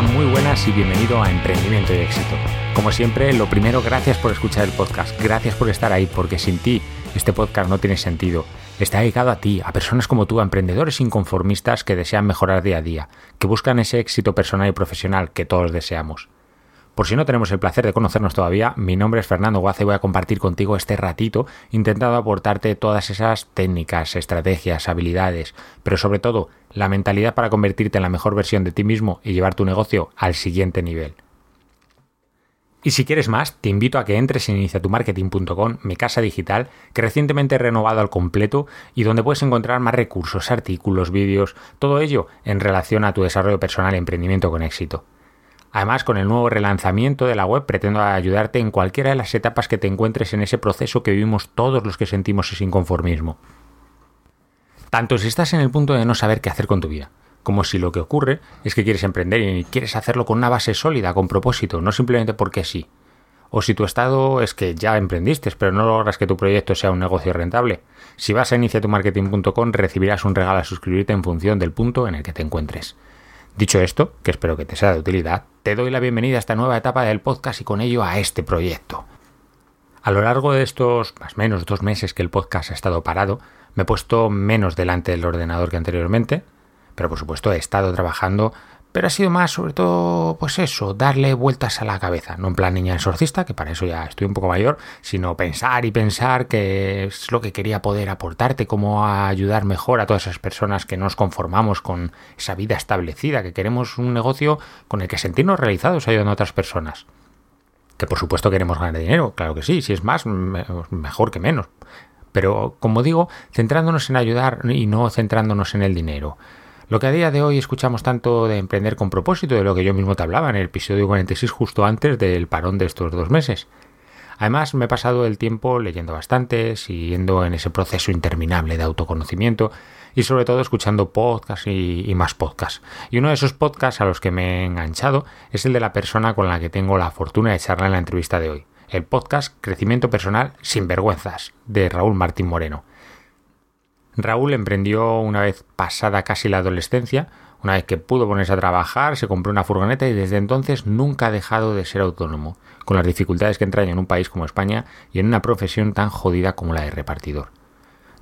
Muy buenas y bienvenido a Emprendimiento y Éxito. Como siempre, lo primero, gracias por escuchar el podcast, gracias por estar ahí, porque sin ti este podcast no tiene sentido. Está dedicado a ti, a personas como tú, a emprendedores inconformistas que desean mejorar día a día, que buscan ese éxito personal y profesional que todos deseamos. Por si no tenemos el placer de conocernos todavía, mi nombre es Fernando Guaza y voy a compartir contigo este ratito intentando aportarte todas esas técnicas, estrategias, habilidades, pero sobre todo la mentalidad para convertirte en la mejor versión de ti mismo y llevar tu negocio al siguiente nivel. Y si quieres más, te invito a que entres en iniciatumarketing.com, mi casa digital, que recientemente he renovado al completo y donde puedes encontrar más recursos, artículos, vídeos, todo ello en relación a tu desarrollo personal y emprendimiento con éxito. Además, con el nuevo relanzamiento de la web pretendo ayudarte en cualquiera de las etapas que te encuentres en ese proceso que vivimos todos los que sentimos ese inconformismo. Tanto si estás en el punto de no saber qué hacer con tu vida, como si lo que ocurre es que quieres emprender y quieres hacerlo con una base sólida, con propósito, no simplemente porque sí. O si tu estado es que ya emprendiste, pero no logras que tu proyecto sea un negocio rentable. Si vas a iniciatumarketing.com recibirás un regalo a suscribirte en función del punto en el que te encuentres. Dicho esto, que espero que te sea de utilidad, te doy la bienvenida a esta nueva etapa del podcast y con ello a este proyecto. A lo largo de estos más o menos dos meses que el podcast ha estado parado, me he puesto menos delante del ordenador que anteriormente, pero por supuesto he estado trabajando pero ha sido más, sobre todo, pues eso, darle vueltas a la cabeza. No en plan niña exorcista, que para eso ya estoy un poco mayor, sino pensar y pensar que es lo que quería poder aportarte, cómo ayudar mejor a todas esas personas que nos conformamos con esa vida establecida, que queremos un negocio con el que sentirnos realizados ayudando a otras personas. Que por supuesto queremos ganar dinero, claro que sí, si es más, mejor que menos. Pero, como digo, centrándonos en ayudar y no centrándonos en el dinero. Lo que a día de hoy escuchamos tanto de emprender con propósito, de lo que yo mismo te hablaba en el episodio 46 justo antes del parón de estos dos meses. Además, me he pasado el tiempo leyendo bastante, siguiendo en ese proceso interminable de autoconocimiento y sobre todo escuchando podcasts y, y, más podcasts. Y uno de esos podcasts a los que me he enganchado es el de la persona con la que tengo la fortuna de charlar en la entrevista de hoy. El podcast Crecimiento Personal sin Vergüenzas de Raúl Martín Moreno. Raúl emprendió una vez pasada casi la adolescencia, una vez que pudo ponerse a trabajar, se compró una furgoneta y desde entonces nunca ha dejado de ser autónomo, con las dificultades que entraña en un país como España y en una profesión tan jodida como la de repartidor.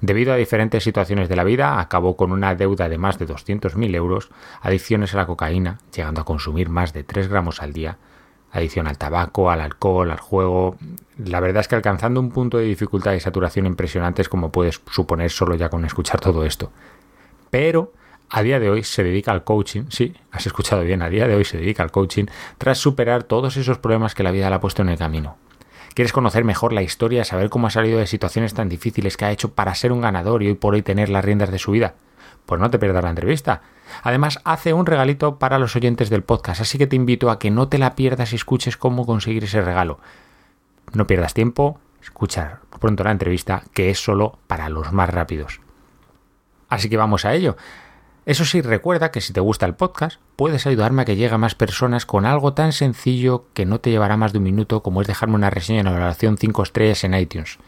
Debido a diferentes situaciones de la vida, acabó con una deuda de más de 200.000 euros, adicciones a la cocaína, llegando a consumir más de 3 gramos al día, adicción al tabaco, al alcohol, al juego. La verdad es que alcanzando un punto de dificultad y saturación impresionantes como puedes suponer solo ya con escuchar todo esto. Pero a día de hoy se dedica al coaching, sí, has escuchado bien, a día de hoy se dedica al coaching tras superar todos esos problemas que la vida le ha puesto en el camino. ¿Quieres conocer mejor la historia, saber cómo ha salido de situaciones tan difíciles que ha hecho para ser un ganador y hoy por hoy tener las riendas de su vida? Pues no te pierdas la entrevista. Además, hace un regalito para los oyentes del podcast, así que te invito a que no te la pierdas y escuches cómo conseguir ese regalo. No pierdas tiempo, escuchar pronto la entrevista, que es solo para los más rápidos. Así que vamos a ello. Eso sí, recuerda que si te gusta el podcast, puedes ayudarme a que llegue a más personas con algo tan sencillo que no te llevará más de un minuto como es dejarme una reseña en la valoración 5 estrellas en iTunes.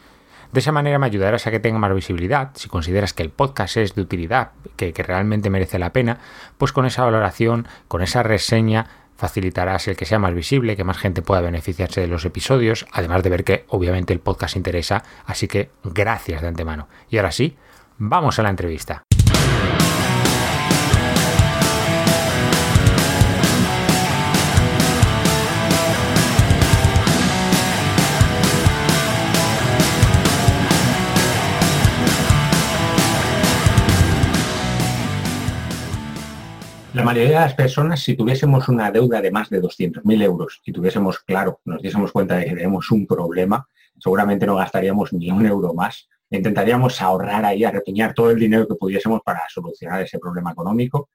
De esa manera me ayudarás a que tenga más visibilidad. Si consideras que el podcast es de utilidad, que, que realmente merece la pena, pues con esa valoración, con esa reseña, facilitarás el que sea más visible, que más gente pueda beneficiarse de los episodios, además de ver que obviamente el podcast interesa, así que gracias de antemano. Y ahora sí, vamos a la entrevista. La mayoría de las personas, si tuviésemos una deuda de más de 200.000 euros y tuviésemos claro, nos diésemos cuenta de que tenemos un problema, seguramente no gastaríamos ni un euro más. Intentaríamos ahorrar ahí, arrepiñar todo el dinero que pudiésemos para solucionar ese problema económico.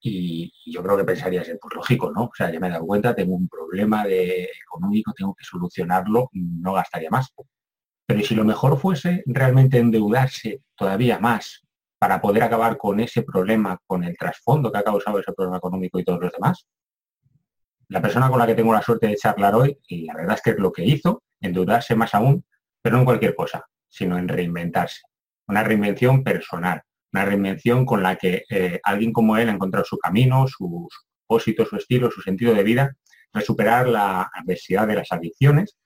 Y, yo creo que pensaría ser pues lógico, ¿no? O sea, ya me he dado cuenta, tengo un problema económico, tengo que solucionarlo, no gastaría más. Pero si lo mejor fuese realmente endeudarse todavía más para poder acabar con ese problema, con el trasfondo que ha causado ese problema económico y todos los demás. La persona con la que tengo la suerte de charlar hoy, y la verdad es que es lo que hizo, endeudarse más aún, pero no en cualquier cosa, sino en reinventarse. Una reinvención personal, una reinvención con la que eh, alguien como él ha encontrado su camino, su propósito, su estilo, su sentido de vida, de superar la adversidad de las adicciones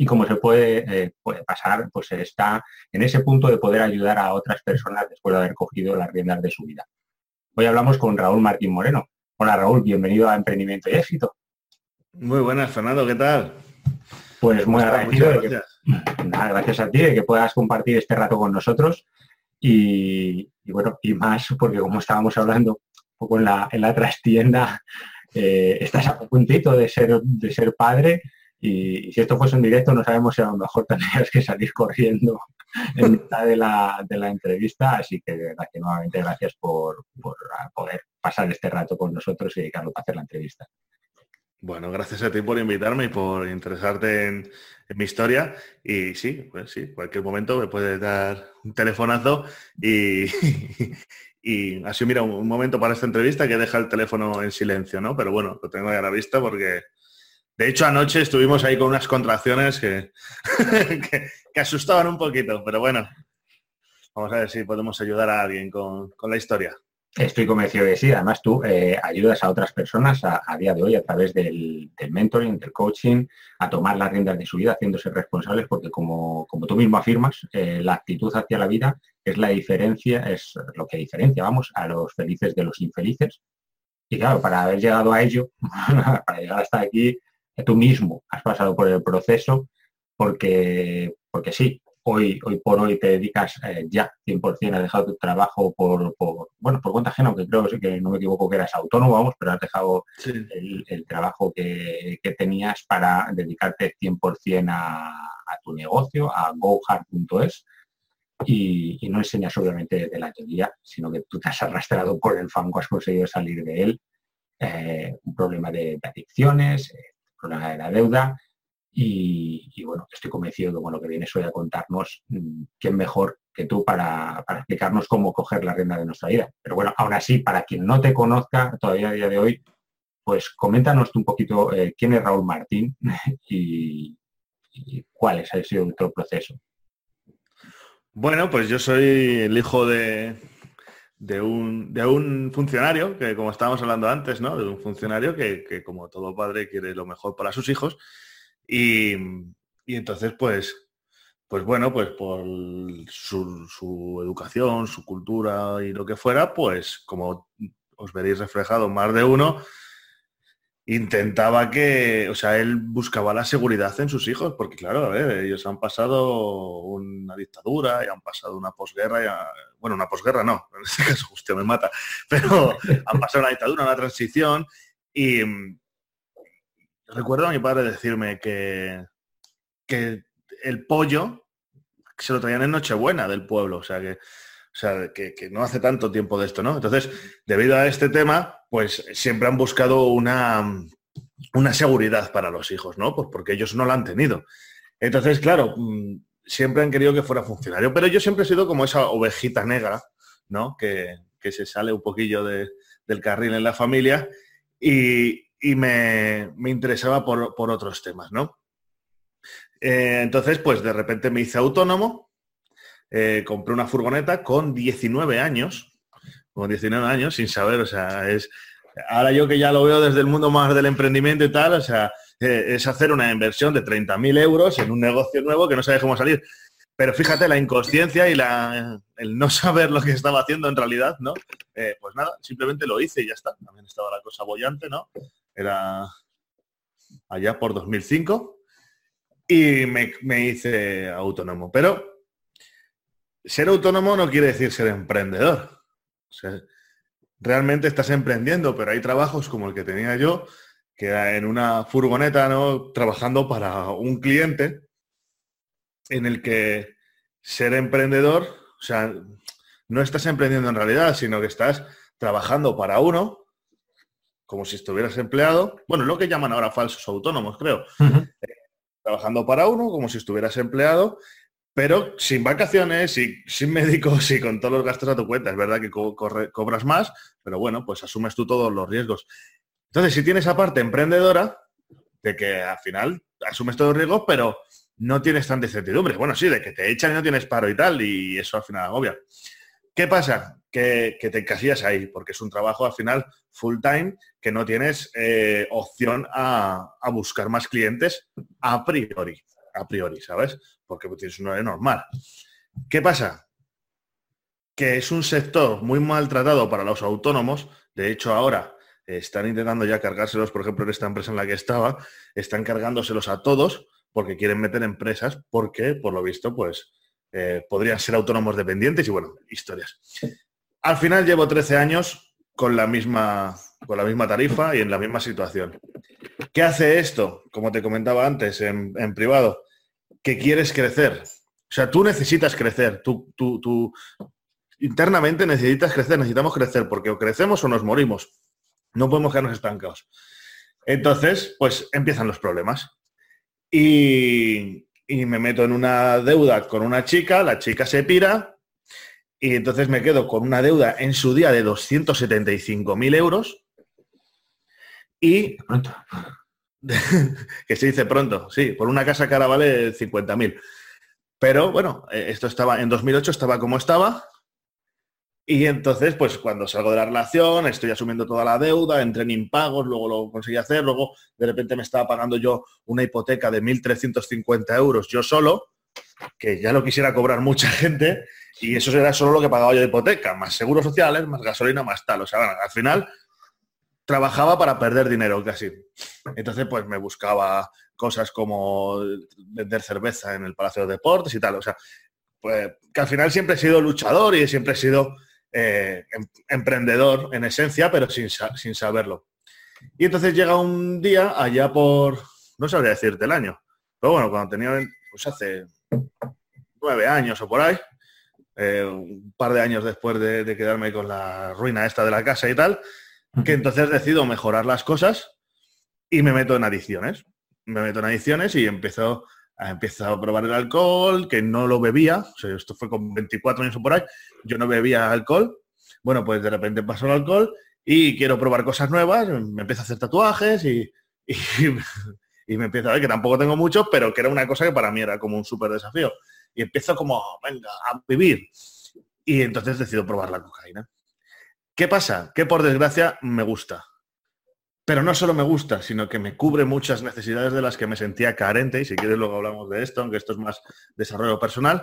y como se eh, puede, pasar, pues está en ese punto de poder ayudar a otras personas después de haber cogido las riendas de su vida. Hoy hablamos con Raúl Martín Moreno. Hola Raúl, bienvenido a Emprendimiento y Éxito. Muy buenas, Fernando, ¿qué tal? Pues muy agradecido. gracias. gracias a ti de que puedas compartir este rato con nosotros y, bueno, y más porque como estábamos hablando un poco en la, en la trastienda, eh, estás a puntito de ser, de ser padre y, si esto fuese un directo, no sabemos si a lo mejor tendrías que salir corriendo en mitad de la, entrevista. Así que, nuevamente gracias por, poder pasar este rato con nosotros y dedicarlo para hacer la entrevista. Bueno, gracias a ti por invitarme y por interesarte en, mi historia. Y sí, pues sí, cualquier momento me puedes dar un telefonazo y, y así mira un, momento para esta entrevista que deja el teléfono en silencio, ¿no? Pero bueno, lo tengo ahí a la vista porque de hecho, anoche estuvimos ahí con unas contracciones que, que, asustaban un poquito, pero bueno, vamos a ver si podemos ayudar a alguien con, la historia. Estoy convencido de sí. Además, tú eh, ayudas a otras personas a, día de hoy a través del, mentoring, del coaching, a tomar las riendas de su vida, haciéndose responsables, porque como, como tú mismo afirmas, eh, la actitud hacia la vida es la diferencia, es lo que diferencia, vamos, a los felices de los infelices. Y claro, para haber llegado a ello, para llegar hasta aquí, tú mismo has pasado por el proceso porque, porque sí, hoy, hoy por hoy te dedicas eh, ya 100% a dejar tu trabajo por, bueno, por cuenta ajena, aunque creo que no me equivoco que eras autónomo, vamos, pero has dejado el, trabajo que, tenías para dedicarte 100% a, a, tu negocio, a gohard.es. Y, y, no enseñas obviamente de la teoría, sino que tú te has arrastrado por el fango, has conseguido salir de él. Eh, un problema de, adicciones, eh, problema de la deuda. Y, bueno, estoy convencido que bueno, lo que vienes hoy a contarnos, mm, quién mejor que tú para, explicarnos cómo coger la rienda de nuestra vida. Pero bueno, aún así, para quien no te conozca todavía a día de hoy, pues coméntanos un poquito eh, quién es Raúl Martín y, cuál es, ha sido otro proceso. Bueno, pues yo soy el hijo de, de un, de un funcionario, que como estábamos hablando antes, ¿no? De un funcionario que, como todo padre quiere lo mejor para sus hijos. Y, entonces, pues, pues bueno, pues por su, su, educación, su cultura y lo que fuera, pues como os veréis reflejado más de uno, intentaba que, o sea, él buscaba la seguridad en sus hijos, porque claro, a ver, ellos han pasado una dictadura y han pasado una posguerra, bueno, una posguerra no, en este caso usted me mata, pero han pasado una dictadura, una transición y mm, recuerdo a mi padre decirme que, que el pollo se lo traían en Nochebuena del pueblo, o sea que o sea, que, no hace tanto tiempo de esto, ¿no? Entonces, debido a este tema, pues siempre han buscado una, una seguridad para los hijos, ¿no? Pues porque ellos no la han tenido. Entonces, claro, mm, siempre han querido que fuera funcionario, pero yo siempre he sido como esa ovejita negra, ¿no? Que, se sale un poquillo del carril en la familia y, me, interesaba por, otros temas, ¿no? Eh, entonces, pues de repente me hice autónomo eh, compré una furgoneta con 19 años, con 19 años, sin saber, o sea, es, ahora yo que ya lo veo desde el mundo más del emprendimiento y tal, o sea, eh, es hacer una inversión de 30.000 euros en un negocio nuevo que no sabes cómo salir. Pero fíjate, la inconsciencia y la, el no saber lo que estaba haciendo en realidad, ¿no? Eh, pues nada, simplemente lo hice y ya está. También estaba la cosa bollante, ¿no? Era allá por 2005 y me, me hice autónomo. Pero ser autónomo no quiere decir ser emprendedor. realmente estás emprendiendo, pero hay trabajos como el que tenía yo, que era en una furgoneta, ¿no? Trabajando para un cliente en el que ser emprendedor, o sea, no estás emprendiendo en realidad, sino que estás trabajando para uno, como si estuvieras empleado, bueno, lo que llaman ahora falsos autónomos, creo, eh, trabajando para uno, como si estuvieras empleado, pero sin vacaciones, y sin médicos y con todos los gastos a tu cuenta. Es verdad que cobras más, pero bueno, pues asumes tú todos los riesgos. Entonces, si tienes esa parte emprendedora, de que al final asumes todos los riesgos, pero no tienes tanta incertidumbre. Bueno, sí, de que te echan y no tienes paro y tal, y eso al final agobia. ¿Qué pasa? Que, te encasillas ahí, porque es un trabajo al final full time que no tienes eh, opción a, a, buscar más clientes a priori, a priori, ¿sabes? Porque tienes un horario normal. ¿Qué pasa? Que es un sector muy maltratado para los autónomos. De hecho, ahora están intentando ya cargárselos, por ejemplo, en esta empresa en la que estaba, están cargándoselos a todos porque quieren meter empresas, porque, por lo visto, pues eh, podrían ser autónomos dependientes y bueno, historias. Al final llevo 13 años con la misma, con la misma tarifa y en la misma situación. ¿Qué hace esto? Como te comentaba antes en, privado, que quieres crecer. O sea, tú necesitas crecer, tú, tú, internamente necesitas crecer, necesitamos crecer, porque o crecemos o nos morimos. No podemos quedarnos estancados. Entonces, pues empiezan los problemas. Y, me meto en una deuda con una chica, la chica se pira y entonces me quedo con una deuda en su día de 275.000 euros y... que se dice pronto, sí, por una casa cara vale 50.000. Pero bueno, eh, esto estaba en 2008, estaba como estaba, y entonces, pues cuando salgo de la relación, estoy asumiendo toda la deuda, entré en impagos, luego lo conseguí hacer, luego de repente me estaba pagando yo una hipoteca de 1.350 euros yo solo, que ya lo quisiera cobrar mucha gente, y eso era solo lo que pagaba yo de hipoteca, más seguros sociales, más gasolina, más tal. O sea, al final trabajaba para perder dinero casi. Entonces, pues me buscaba cosas como vender cerveza en el Palacio de Deportes y tal. O sea, pues que al final siempre he sido luchador y siempre he sido eh, em, emprendedor en esencia, pero sin, sin, saberlo. Y entonces llega un día allá por, no sabría decirte el año, pero bueno, cuando tenía, pues hace nueve años o por ahí, eh, un par de años después de, quedarme con la ruina esta de la casa y tal, que entonces decido mejorar las cosas y me meto en adicciones. Me meto en adicciones y empiezo ha empezado a probar el alcohol, que no lo bebía, o sea, esto fue con 24 años o por ahí, yo no bebía alcohol, bueno, pues de repente pasó el alcohol y quiero probar cosas nuevas, me empiezo a hacer tatuajes y, y, me empiezo a ver que tampoco tengo mucho, pero que era una cosa que para mí era como un súper desafío. Y empiezo como, venga, a vivir. Y entonces decido probar la cocaína. ¿Qué pasa? Que por desgracia me gusta. Pero no solo me gusta, sino que me cubre muchas necesidades de las que me sentía carente, y si quieres luego hablamos de esto, aunque esto es más desarrollo personal.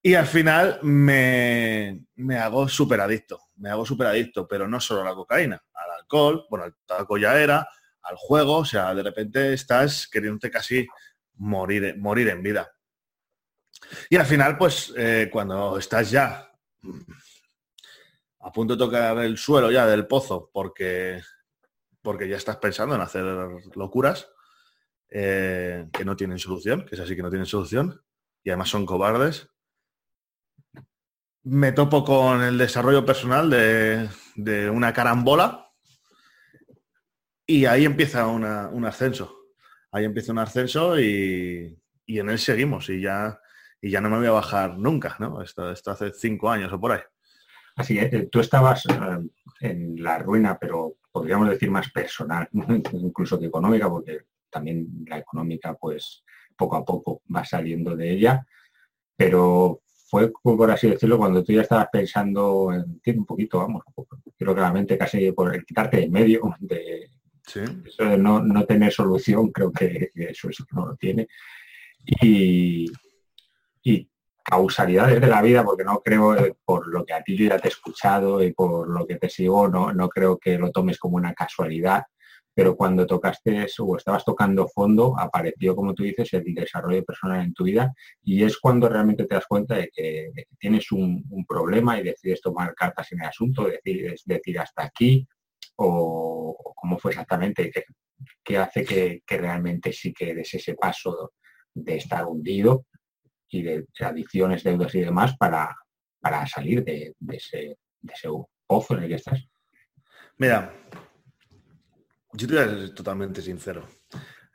Y al final me, hago súper adicto, me hago súper adicto, pero no solo a la cocaína, al alcohol, bueno, al tabaco ya era, al juego, o sea, de repente estás queriéndote casi morir, morir en vida. Y al final, pues, eh, cuando estás ya a punto de tocar el suelo ya del pozo, porque porque ya estás pensando en hacer locuras eh, que no tienen solución, que es así que no tienen solución, y además son cobardes. Me topo con el desarrollo personal de, una carambola y ahí empieza un ascenso. Ahí empieza un ascenso y, en él seguimos y ya, y ya no me voy a bajar nunca, ¿no? Esto, esto hace cinco años o por ahí. Así que eh, tú estabas eh, en la ruina, pero podríamos decir más personal, incluso que económica, porque también la económica, pues poco a poco va saliendo de ella, pero fue, por así decirlo, cuando tú ya estabas pensando en un poquito, vamos, creo claramente casi por quitarte de medio, de, no, tener solución, creo que, eso, eso no lo tiene. Y, y causalidades de la vida, porque no creo, eh, por lo que a ti yo ya te he escuchado y por lo que te sigo, no, no creo que lo tomes como una casualidad, pero cuando tocaste o estabas tocando fondo, apareció, como tú dices, el desarrollo personal en tu vida y es cuando realmente te das cuenta de que, tienes un, problema y decides tomar cartas en el asunto, decides decir hasta aquí o, cómo fue exactamente, qué, hace que, realmente sí que des ese paso de estar hundido y de adicciones, deudas y demás para, para salir de, ese, de ese pozo en el que estás. Mira, yo te voy a ser totalmente sincero.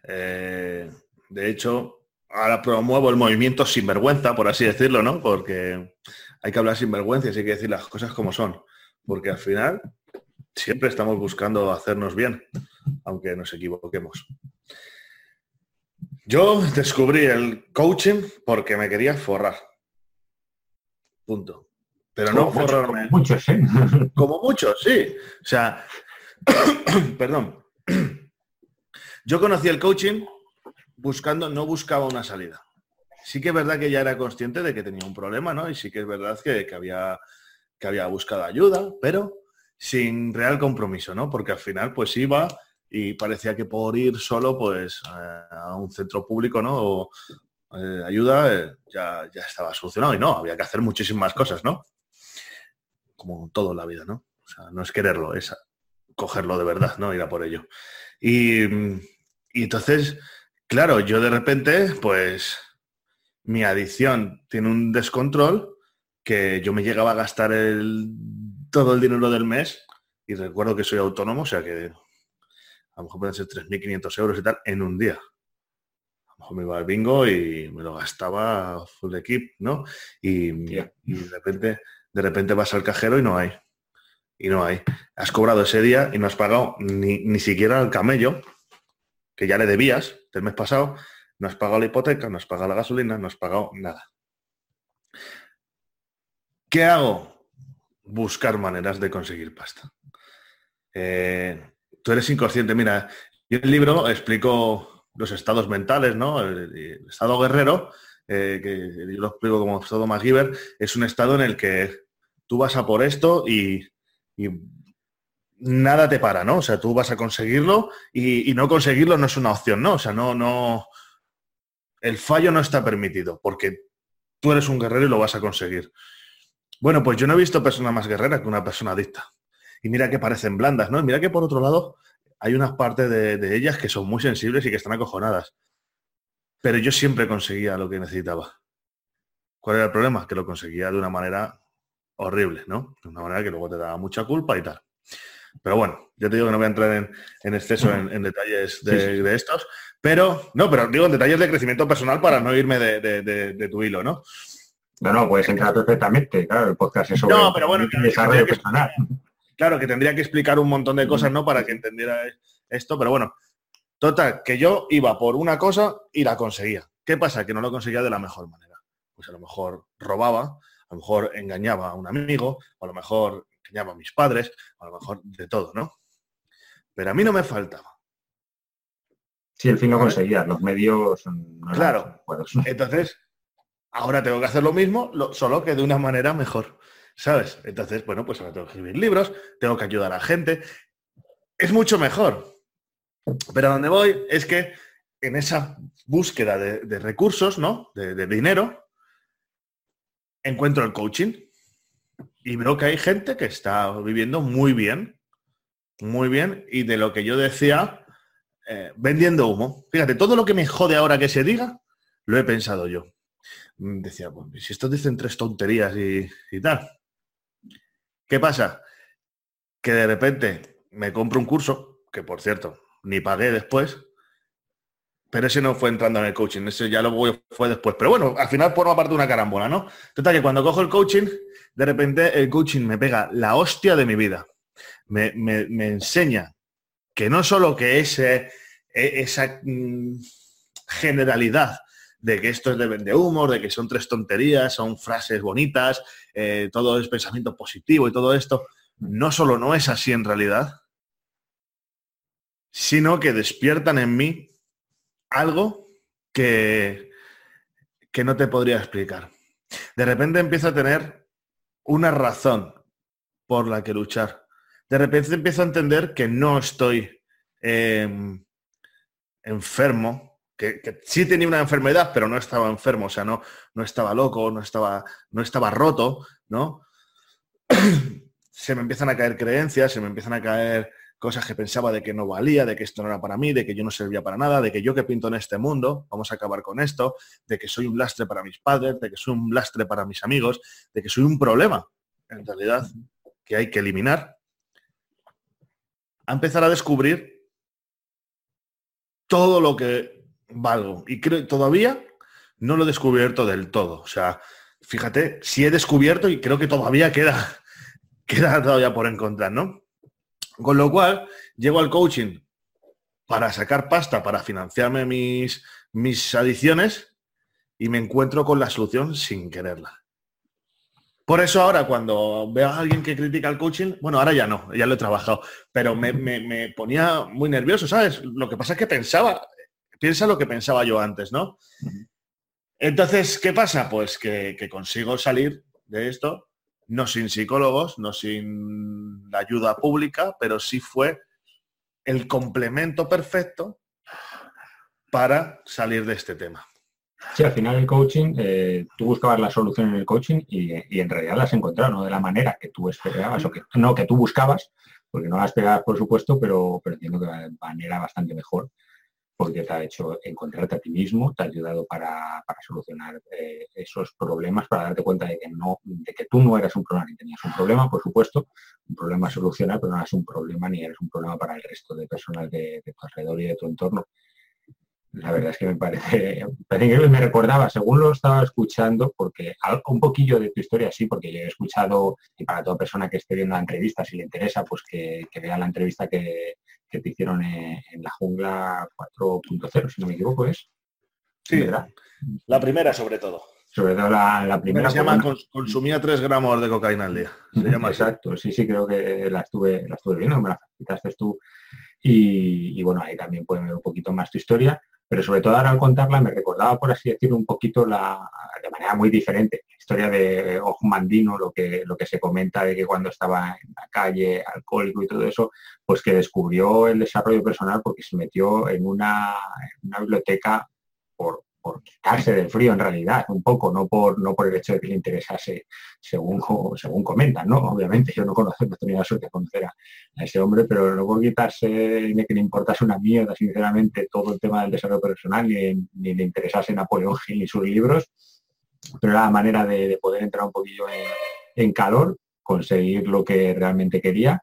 Eh, de hecho, ahora promuevo el movimiento sin vergüenza, por así decirlo, ¿no? Porque hay que hablar sin vergüenza y hay que decir las cosas como son. Porque al final siempre estamos buscando hacernos bien, aunque nos equivoquemos. Yo descubrí el coaching porque me quería forrar. Punto. Pero no forrarme. Como muchos, ¿eh? Como muchos, sí. O sea, perdón. Yo conocí el coaching buscando, no buscaba una salida. Sí que es verdad que ya era consciente de que tenía un problema, ¿no? Y sí que es verdad que, había, que había buscado ayuda, pero sin real compromiso, ¿no? Porque al final pues iba y parecía que por ir solo pues eh, a un centro público, ¿no? O, eh, ayuda eh, ya, ya estaba solucionado y no, había que hacer muchísimas cosas, ¿no? Como todo en la vida, ¿no? O sea, no es quererlo, es cogerlo de verdad, ¿no? Ir a por ello. Y, entonces, claro, yo de repente, pues mi adicción tiene un descontrol que yo me llegaba a gastar el, todo el dinero del mes y recuerdo que soy autónomo, o sea que a lo mejor pueden ser 3.500 euros y tal en un día. A lo mejor me iba al bingo y me lo gastaba full equip, ¿no? Y, y de repente, de repente vas al cajero y no hay y no hay. Has cobrado ese día y no has pagado ni, siquiera el camello, que ya le debías del mes pasado, no has pagado la hipoteca, no has pagado la gasolina, no has pagado nada. ¿Qué hago? Buscar maneras de conseguir pasta. Eh, tú eres inconsciente. Mira, yo en el libro explico los estados mentales, ¿no? El, estado guerrero, eh, que yo lo explico como estado MacGyver, es un estado en el que tú vas a por esto y y nada te para, ¿no? O sea, tú vas a conseguirlo y, no conseguirlo no es una opción, ¿no? O sea, no, no. El fallo no está permitido porque tú eres un guerrero y lo vas a conseguir. Bueno, pues yo no he visto persona más guerrera que una persona adicta. Y mira que parecen blandas, ¿no? mira que por otro lado hay unas partes de, de ellas que son muy sensibles y que están acojonadas. Pero yo siempre conseguía lo que necesitaba. ¿Cuál era el problema? Que lo conseguía de una manera horrible, ¿no? De una manera que luego te da mucha culpa y tal. Pero bueno, yo te digo que no voy a entrar en, exceso en, detalles de, estos, pero no, pero digo en detalles de crecimiento personal para no irme de, tu hilo, ¿no? No, no, puedes entrar perfectamente, claro, el podcast es sobre no, pero bueno, desarrollo personal. Claro, que tendría que explicar un montón de cosas, ¿no? Para que entendiera esto, pero bueno, total, que yo iba por una cosa y la conseguía. ¿Qué pasa? Que no lo conseguía de la mejor manera. Pues a lo mejor robaba, a lo mejor engañaba a un amigo, a lo mejor engañaba a mis padres, a lo mejor de todo, ¿no? Pero a mí no me faltaba. Sí, el fin no conseguía, los medios... claro, entonces ahora tengo que hacer lo mismo, solo que de una manera mejor, ¿sabes? Entonces, bueno, pues ahora tengo que escribir libros, tengo que ayudar a gente. Es mucho mejor. Pero a donde voy es que en esa búsqueda de, recursos, ¿no? de dinero, encuentro el coaching y veo que hay gente que está viviendo muy bien, muy bien, y de lo que yo decía, eh, vendiendo humo. Fíjate, todo lo que me jode ahora que se diga, lo he pensado yo. Decía, si estos dicen tres tonterías y tal. ¿Qué pasa? Que de repente me compro un curso, que por cierto, ni pagué después, pero ese no fue entrando en el coaching, ese ya lo fue después. Pero bueno, al final forma parte de una carambola, ¿no? Total, que cuando cojo el coaching, de repente el coaching me pega la hostia de mi vida. Me, enseña que no solo que ese, e, esa mm, generalidad de que esto es de vende humor, de que son tres tonterías, son frases bonitas, eh, todo es pensamiento positivo y todo esto, no solo no es así en realidad, sino que despiertan en mí algo que, que no te podría explicar. De repente empiezo a tener una razón por la que luchar. De repente empiezo a entender que no estoy em, enfermo, que, que, sí tenía una enfermedad, pero no estaba enfermo, o sea, no, no estaba loco, no estaba, no estaba roto, ¿no? se me empiezan a caer creencias, se me empiezan a caer cosas que pensaba de que no valía, de que esto no era para mí, de que yo no servía para nada, de que yo que pinto en este mundo, vamos a acabar con esto, de que soy un lastre para mis padres, de que soy un lastre para mis amigos, de que soy un problema, en realidad, que hay que eliminar, a empezar a descubrir todo lo que valgo. Y creo todavía no lo he descubierto del todo. O sea, fíjate, si he descubierto y creo que todavía queda, queda todavía por encontrar, ¿no? Con lo cual, llego al coaching para sacar pasta, para financiarme mis, mis adiciones y me encuentro con la solución sin quererla. Por eso ahora cuando veo a alguien que critica el coaching, bueno, ahora ya no, ya lo he trabajado, pero me, ponía muy nervioso, ¿sabes? Lo que pasa es que pensaba, piensa lo que pensaba yo antes, ¿no? Entonces, ¿qué pasa? Pues que consigo salir de esto no sin psicólogos, no sin la ayuda pública, pero sí fue el complemento perfecto para salir de este tema. Sí, al final el coaching, eh, tú buscabas la solución en el coaching y, en realidad la has encontrado, no de la manera que tú esperabas, o que no que tú buscabas, porque no la esperabas por supuesto, pero, pero entiendo que de manera bastante mejor porque te ha hecho encontrarte a ti mismo, te ha ayudado para, solucionar eh, esos problemas, para darte cuenta de que no, de que tú no eras un problema ni tenías un problema, por supuesto, un problema a solucionar, pero no eras un problema ni eres un problema para el resto de personas de, tu alrededor y de tu entorno. La verdad es que me parece, que me recordaba, según lo estaba escuchando, porque un poquillo de tu historia sí, porque yo he escuchado, y para toda persona que esté viendo la entrevista, si le interesa, pues que vea la entrevista que, que te hicieron en, la jungla 4.0, si no me equivoco, es. Sí, ¿verdad? la primera sobre todo. Sobre todo la, primera. Se llama consumía 3 gramos de cocaína al día. Exacto, sí, sí, creo que la estuve, la estuve viendo, me la quitaste tú. Y, bueno, ahí también pueden ver un poquito más tu historia, pero sobre todo ahora al contarla me recordaba, por así decirlo, un poquito la, de manera muy diferente, la historia de Mandino, lo que, lo que se comenta de que cuando estaba en la calle, alcohólico y todo eso, pues que descubrió el desarrollo personal porque se metió en una, biblioteca por, quitarse del frío en realidad, un poco, no por, no por el hecho de que le interesase, según, según comentan, ¿no? Obviamente yo no conozco, no tenía la suerte de conocer a, ese hombre, pero no por quitarse ni que le importase una mierda, sinceramente, todo el tema del desarrollo personal, ni, le interesase Napoleón Gil y sus libros, pero era la manera de, poder entrar un poquillo en calor, conseguir lo que realmente quería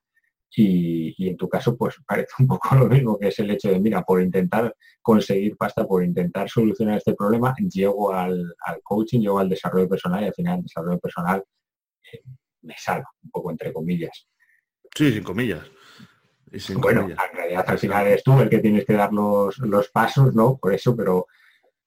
y, en tu caso, pues parece un poco lo mismo, que es el hecho de, mira, por intentar conseguir pasta, por intentar solucionar este problema, llego al, coaching, llego al desarrollo personal y al final el desarrollo personal eh, me salva, un poco entre comillas. Sí, sin comillas. bueno, en realidad al final eres tú el que tienes que dar los, pasos, ¿no? Por eso, pero,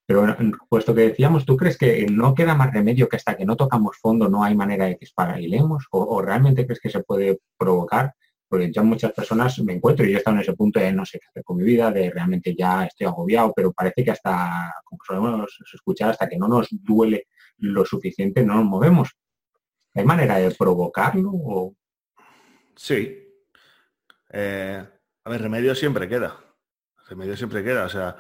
pero puesto que decíamos, ¿tú crees que no queda más remedio que hasta que no tocamos fondo no hay manera de que esparalilemos? ¿O, o realmente crees que se puede provocar? Porque ya muchas personas me encuentro y yo he estado en ese punto de no sé qué hacer con mi vida, de realmente ya estoy agobiado, pero parece que hasta, como solemos escuchar, hasta que no nos duele lo suficiente, no nos movemos. ¿Hay manera de provocarlo? Sí. Eh, a ver, remedio siempre queda. Remedio siempre queda. O sea,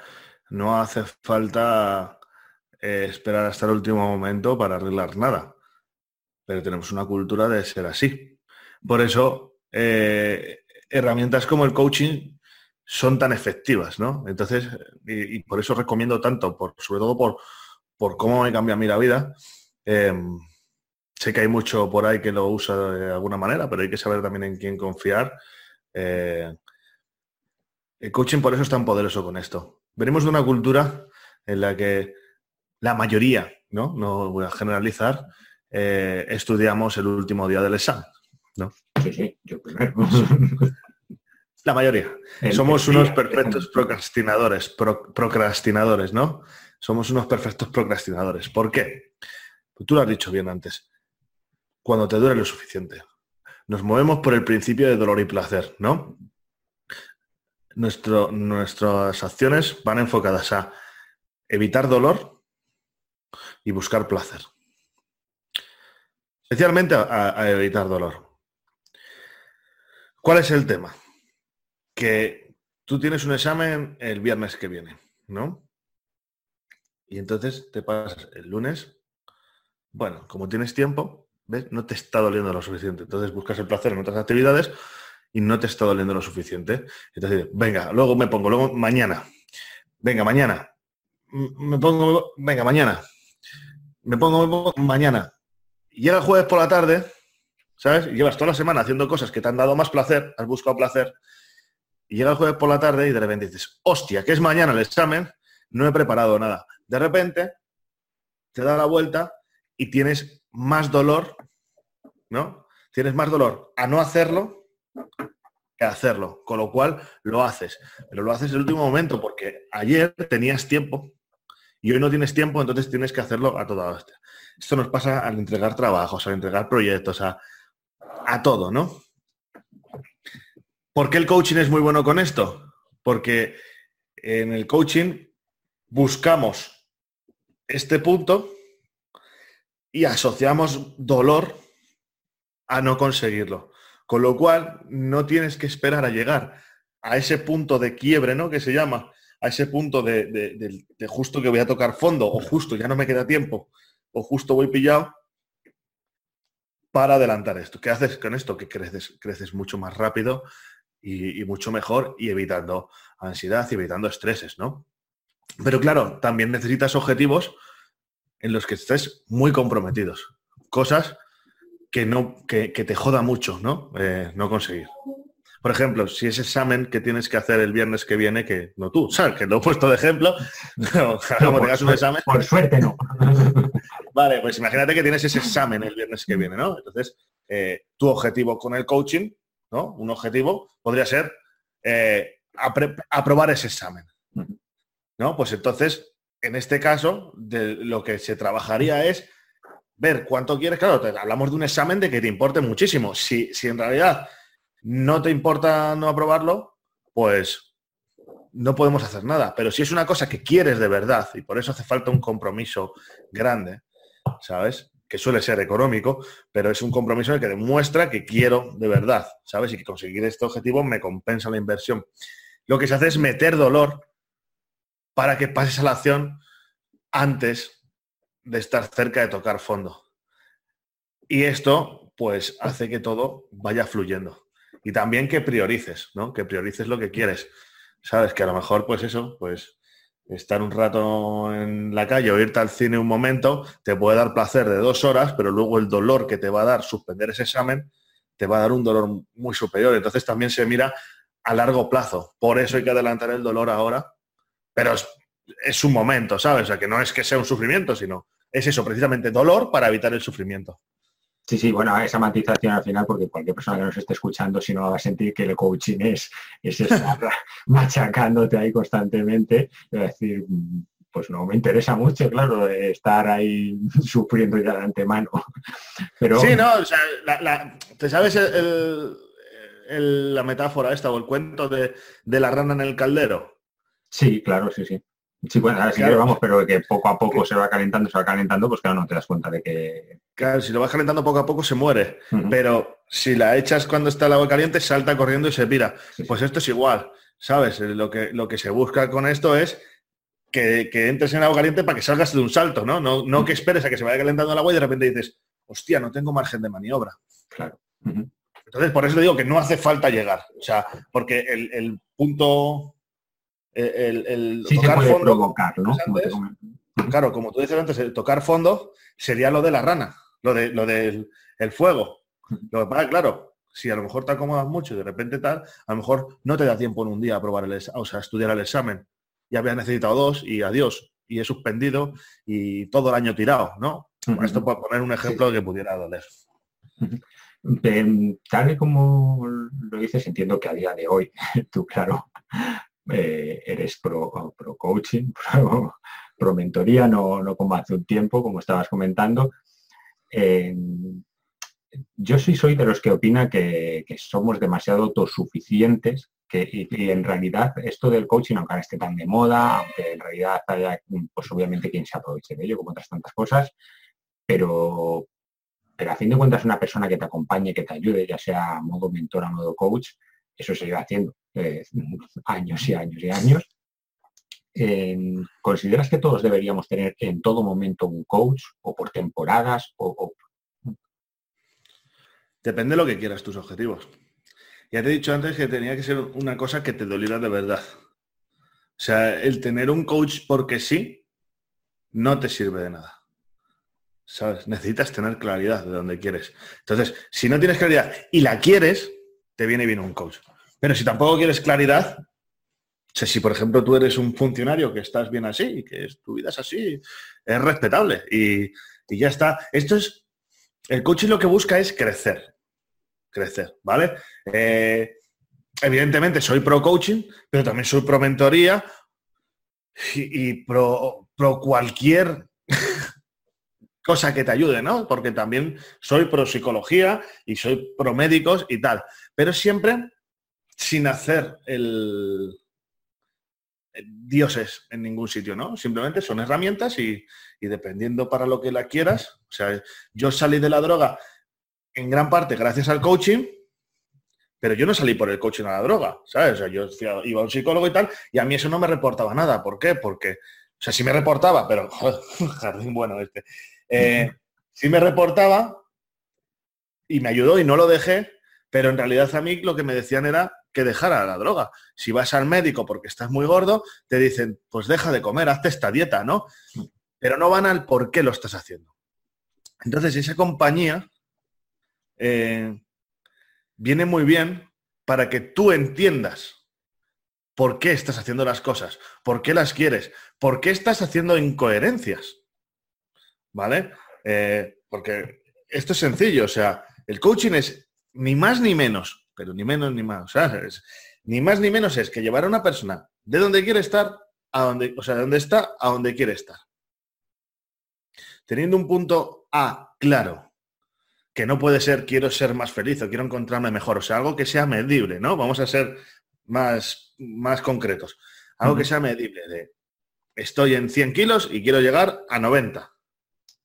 no hace falta eh, esperar hasta el último momento para arreglar nada. Pero tenemos una cultura de ser así. Por eso eh, herramientas como el coaching son tan efectivas, ¿no? Entonces, y, por eso recomiendo tanto, por, sobre todo por, por cómo me cambia a mí la vida. Em, sé que hay mucho por ahí que lo usa de alguna manera, pero hay que saber también en quién confiar. Eh, el coaching por eso es tan poderoso con esto. Venimos de una cultura en la que la mayoría, ¿no? No voy a generalizar, eh, estudiamos el último día del examen. Sí, sí, yo primero. La mayoría. Somos unos perfectos procrastinadores, procrastinadores, ¿no? Somos unos perfectos procrastinadores. ¿Por qué? Pues tú lo has dicho bien antes. Cuando te duele lo suficiente. Nos movemos por el principio de dolor y placer, ¿no? Nuestro, nuestras acciones van enfocadas a evitar dolor y buscar placer. Especialmente a evitar dolor. ¿Cuál es el tema? Que tú tienes un examen el viernes que viene, ¿no? Y entonces te pasas el lunes, bueno, como tienes tiempo, ¿ves? No te está doliendo lo suficiente. Entonces buscas el placer en otras actividades y no te está doliendo lo suficiente. Entonces, venga, luego me pongo, luego mañana, venga, mañana, me pongo, venga, mañana, me pongo, mañana. Y llega el jueves por la tarde, ¿sabes? Llevas toda la semana haciendo cosas que te han dado más placer, has buscado placer, y llega el jueves por la tarde y de repente dices, hostia, que es mañana el examen, no he preparado nada. De repente te da la vuelta y tienes más dolor, ¿no? Tienes más dolor a no hacerlo que a hacerlo, con lo cual lo haces. Pero lo haces en el último momento porque ayer tenías tiempo y hoy no tienes tiempo, entonces tienes que hacerlo a toda hostia. Esto nos pasa al entregar trabajos, al entregar proyectos, a, a todo, ¿no? ¿Por qué el coaching es muy bueno con esto? Porque en el coaching buscamos este punto y asociamos dolor a no conseguirlo. Con lo cual, no tienes que esperar a llegar a ese punto de quiebre, ¿no? Que se llama, a ese punto de, justo que voy a tocar fondo, o justo ya no me queda tiempo, o justo voy pillado, para adelantar esto. ¿Qué haces con esto? Que creces, creces mucho más rápido y, y mucho mejor y evitando ansiedad y evitando estreses, ¿no? Pero claro, también necesitas objetivos en los que estés muy comprometidos. Cosas que, no, que, te joda mucho, ¿no? Eh, no conseguir. Por ejemplo, si ese examen que tienes que hacer el viernes que viene, que no tú, ¿sabes? Que lo he puesto de ejemplo, no, como tengas un examen. Por suerte no. Vale, pues imagínate que tienes ese examen el viernes que viene, ¿no? Entonces, eh, tu objetivo con el coaching, ¿no? Un objetivo podría ser eh, aprobar ese examen. ¿no? Pues entonces, en este caso, de lo que se trabajaría es ver cuánto quieres. Claro, hablamos de un examen de que te importe muchísimo. Si, si en realidad no te importa no aprobarlo, pues no podemos hacer nada. Pero si es una cosa que quieres de verdad, y por eso hace falta un compromiso grande, ¿sabes? Que suele ser económico, pero es un compromiso que demuestra que quiero de verdad, ¿sabes? Y que conseguir este objetivo me compensa la inversión. Lo que se hace es meter dolor para que pases a la acción antes de estar cerca de tocar fondo. Y esto, pues, hace que todo vaya fluyendo. Y también que priorices, ¿no? Que priorices lo que quieres. Sabes que a lo mejor, pues eso, pues estar un rato en la calle o irte al cine un momento te puede dar placer de dos horas, pero luego el dolor que te va a dar suspender ese examen te va a dar un dolor muy superior. Entonces también se mira a largo plazo. Por eso hay que adelantar el dolor ahora pero es, un momento, ¿sabes? O sea, que no es que sea un sufrimiento, sino es eso, precisamente dolor para evitar el sufrimiento. Sí, sí, bueno, esa matización al final, porque cualquier persona que nos esté escuchando, si no va a sentir que el coaching es, es estar machacándote ahí constantemente, es decir, pues no me interesa mucho, claro, estar ahí sufriendo ya de antemano. Pero... Sí, no, o sea, ¿te sabes la metáfora esta o el cuento de, de la rana en el caldero? Sí, claro, sí, sí. Sí, bueno, ahora sí vamos, pero que poco a poco se va calentando, se va calentando, pues claro, no te das cuenta de que... Claro, si lo vas calentando poco a poco se muere, pero si la echas cuando está el agua caliente, salta corriendo y se pira. Pues esto es igual, ¿sabes? Lo que, lo que se busca con esto es que, entres en agua caliente para que salgas de un salto, ¿no? No, no que esperes a que se vaya calentando el agua y de repente dices, hostia, no tengo margen de maniobra. Claro. Entonces, por eso te digo que no hace falta llegar. O sea, porque el, el punto el, tocar fondo, provocar, ¿no? claro, como tú dices antes, el tocar fondo sería lo de la rana, lo, de, lo del el fuego. Lo que pasa, claro, si a lo mejor te acomodas mucho y de repente tal, a lo mejor no te da tiempo en un día a probar el, o sea, a estudiar el examen. Ya habías necesitado dos y adiós. Y he suspendido y todo el año tirado, ¿no? Esto puede poner un ejemplo que pudiera doler. Tal y como lo dices, entiendo que a día de hoy, tú claro, eh, eres pro, pro coaching, pro, mentoría, no, no, como hace un tiempo, como estabas comentando. Eh, yo sí soy de los que opina que, somos demasiado autosuficientes que, y, en realidad esto del coaching, aunque ahora esté tan de moda, aunque en realidad haya, pues obviamente quien se aproveche de ello, como otras tantas cosas, pero, pero a fin de cuentas una persona que te acompañe, que te ayude, ya sea modo mentor, a modo coach, eso se iba haciendo. Eh, años y años y años. ¿Consideras que todos deberíamos tener en todo momento un coach o por temporadas? O, Depende de lo que quieras tus objetivos. Ya te he dicho antes que tenía que ser una cosa que te doliera de verdad. O sea, el tener un coach porque sí no te sirve de nada. ¿Sabes? Necesitas tener claridad de dónde quieres. Entonces, si no tienes claridad y la quieres, te viene bien un coach. Pero si tampoco quieres claridad, o si por ejemplo tú eres un funcionario que estás bien así, y que tu vida es así, es respetable y, ya está. Esto es, el coaching lo que busca es crecer, crecer, ¿vale? Eh, evidentemente soy pro coaching, pero también soy pro mentoría y, pro, pro cualquier cosa que te ayude, ¿no? Porque también soy pro psicología y soy pro médicos y tal. Pero siempre sin hacer el, dioses en ningún sitio, ¿no? Simplemente son herramientas y, dependiendo para lo que la quieras, o sea, yo salí de la droga en gran parte gracias al coaching, pero yo no salí por el coaching a la droga, ¿sabes? O sea, yo iba a un psicólogo y tal, y a mí eso no me reportaba nada. ¿Por qué? Porque, o sea, sí me reportaba, pero, jardín bueno este, eh, sí me reportaba y me ayudó y no lo dejé, pero en realidad a mí lo que me decían era que dejara la droga. Si vas al médico porque estás muy gordo, te dicen, pues deja de comer, hazte esta dieta, ¿no? Pero no van al por qué lo estás haciendo. Entonces, esa compañía eh, viene muy bien para que tú entiendas por qué estás haciendo las cosas, por qué las quieres, por qué estás haciendo incoherencias. ¿Vale? Eh, porque esto es sencillo, o sea, el coaching es ni más ni menos pero ni menos ni más. Ni más ni menos es que llevar a una persona de donde quiere estar a donde, o sea, de donde está a donde quiere estar. Teniendo un punto A claro, que no puede ser quiero ser más feliz o quiero encontrarme mejor, o sea, algo que sea medible, ¿no? Vamos a ser más, más concretos. Algo que sea medible de estoy en 100 kilos y quiero llegar a 90.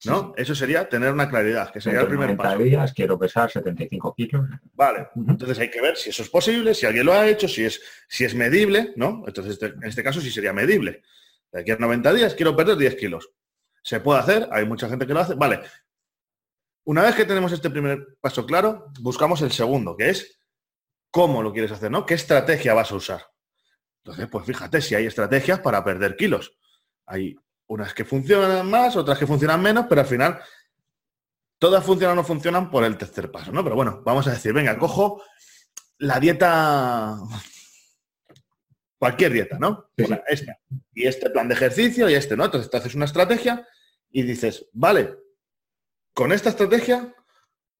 ¿No? Eso sería tener una claridad, que sería el primer paso. días quiero pesar 75 kilos. Vale, entonces hay que ver si eso es posible, si alguien lo ha hecho, si es, si es medible, ¿no? Entonces este, en este caso sí sería medible. De aquí a 90 días quiero perder 10 kilos. Se puede hacer, hay mucha gente que lo hace. Vale. Una vez que tenemos este primer paso claro, buscamos el segundo, que es cómo lo quieres hacer, ¿no? ¿Qué estrategia vas a usar? Entonces, pues fíjate, si hay estrategias para perder kilos. Hay unas que funcionan más, otras que funcionan menos, pero al final todas funcionan o no funcionan por el tercer paso, ¿no? Pero bueno, vamos a decir, venga, cojo la dieta, cualquier dieta, ¿no? esta. Y este plan de ejercicio y este, ¿no? Entonces te haces una estrategia y dices, vale, con esta estrategia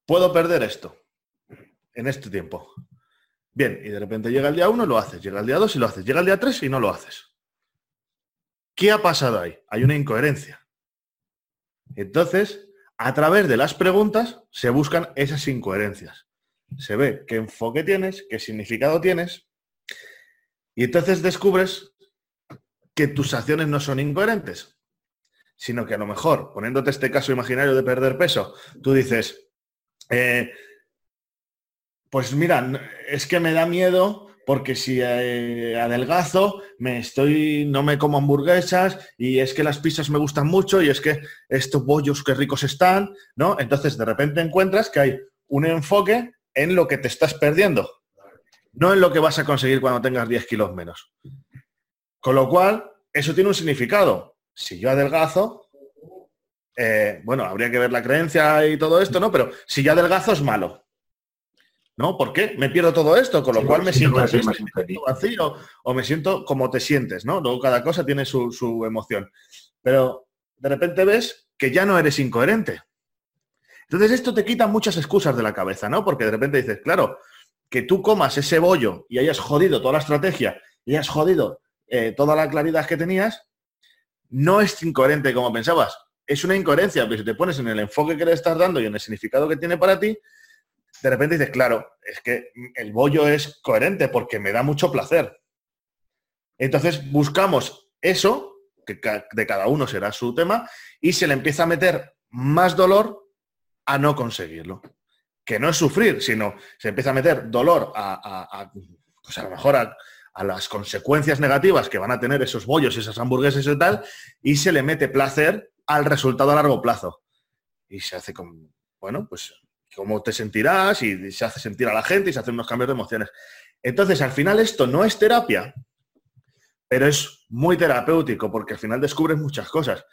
puedo perder esto en este tiempo. Bien, y de repente llega el día 1 y lo haces, llega el día 2 y lo haces, llega el día 3 y no lo haces. ¿Qué ha pasado ahí? Hay una incoherencia. Entonces, a través de las preguntas se buscan esas incoherencias. Se ve qué enfoque tienes, qué significado tienes, y entonces descubres que tus acciones no son incoherentes, sino que a lo mejor, poniéndote este caso imaginario de perder peso, tú dices, eh, pues mira, es que me da miedo porque si eh, adelgazo, me estoy, no me como hamburguesas y es que las pizzas me gustan mucho y es que estos bollos qué ricos están, ¿no? Entonces de repente encuentras que hay un enfoque en lo que te estás perdiendo, no en lo que vas a conseguir cuando tengas 10 kilos menos. Con lo cual, eso tiene un significado. Si yo adelgazo, eh, bueno, habría que ver la creencia y todo esto, ¿no? Pero si yo adelgazo es malo. ¿No? ¿Por qué? Me pierdo todo esto, con lo cual me siento, vacío o me siento como te sientes, ¿no? Luego cada cosa tiene su, emoción. Pero de repente ves que ya no eres incoherente. Entonces esto te quita muchas excusas de la cabeza, ¿no? Porque de repente dices, claro, que tú comas ese bollo y hayas jodido toda la estrategia y hayas jodido eh, toda la claridad que tenías, no es incoherente como pensabas. Es una incoherencia, pero si te pones en el enfoque que le estás dando y en el significado que tiene para ti, de repente dices, claro, es que el bollo es coherente porque me da mucho placer. Entonces buscamos eso, que de cada uno será su tema, y se le empieza a meter más dolor a no conseguirlo. Que no es sufrir, sino se empieza a meter dolor a, pues a lo mejor a, las consecuencias negativas que van a tener esos bollos, esas hamburguesas y tal, y se le mete placer al resultado a largo plazo. Y se hace con, bueno, pues cómo te sentirás y se hace sentir a la gente y se hacen unos cambios de emociones. Entonces, al final esto no es terapia, pero es muy terapéutico porque al final descubres muchas cosas.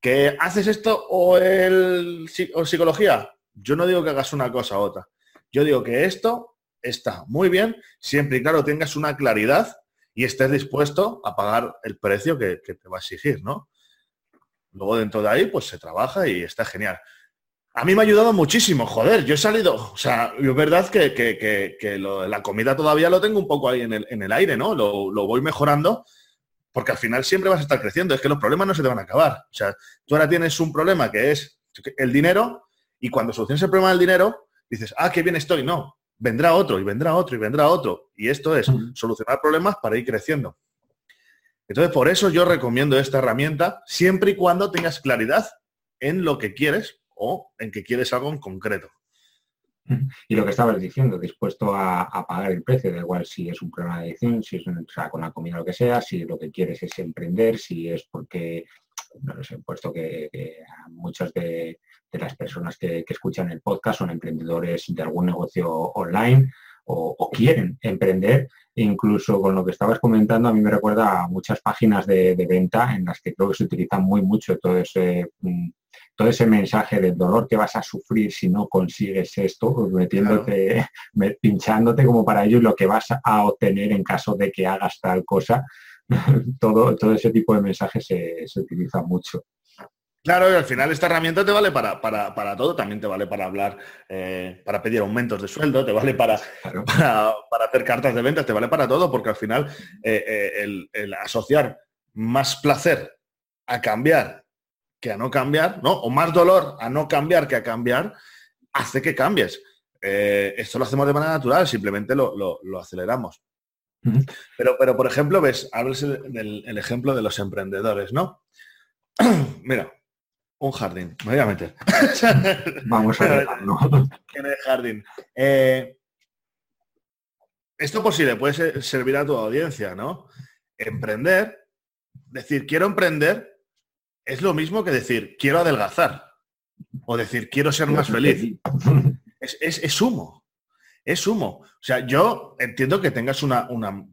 ¿Que haces esto o, el, o psicología? Yo no digo que hagas una cosa u otra. Yo digo que esto está muy bien siempre y claro tengas una claridad y estés dispuesto a pagar el precio que, te va a exigir, ¿no? Luego dentro de ahí, pues se trabaja y está genial. A mí me ha ayudado muchísimo, joder, yo he salido, o sea, es verdad que, la comida todavía lo tengo un poco ahí en el, aire, ¿no? Lo, lo, voy mejorando, porque al final siempre vas a estar creciendo, es que los problemas no se te van a acabar. O sea, tú ahora tienes un problema que es el dinero, y cuando soluciones el problema del dinero, dices, ah, qué bien estoy. No, vendrá otro y vendrá otro y vendrá otro. Y esto es solucionar problemas para ir creciendo. Entonces, por eso yo recomiendo esta herramienta siempre y cuando tengas claridad en lo que quieres o en que quieres algo en concreto. Y lo que estabas diciendo, dispuesto a, pagar el precio, da igual si es un problema de adicción, si es con la comida lo que sea, si lo que quieres es emprender, si es porque, no sé, puesto que, muchos de, de las personas que, escuchan el podcast son emprendedores de algún negocio online o, quieren emprender. incluso con lo que estabas comentando, a mí me recuerda a muchas páginas de, venta en las que creo que se utiliza muy mucho todo ese, mm, todo ese mensaje del dolor que vas a sufrir si no consigues esto, metiéndote, pinchándote como para ello lo que vas a obtener en caso de que hagas tal cosa. todo, todo ese tipo de mensajes se, se utiliza mucho. Claro, y al final esta herramienta te vale para, para, todo, también te vale para hablar, eh, para pedir aumentos de sueldo, te vale para, para, hacer cartas de ventas, te vale para todo, porque al final eh, eh, el, asociar más placer a cambiar que a no cambiar, ¿no? O más dolor a no cambiar que a cambiar, hace que cambies. esto lo hacemos de manera natural, simplemente lo, aceleramos. Pero, pero, por ejemplo, ves, hablas del el ejemplo de los emprendedores, ¿no? Mira, un jardín, me voy a meter. Vamos a ver, En el jardín. Eh, esto posible puede servir a tu audiencia, ¿no? Emprender, decir quiero emprender, es lo mismo que decir quiero adelgazar o decir quiero ser más feliz. Es, es, humo, es humo. O sea, yo entiendo que tengas una, una...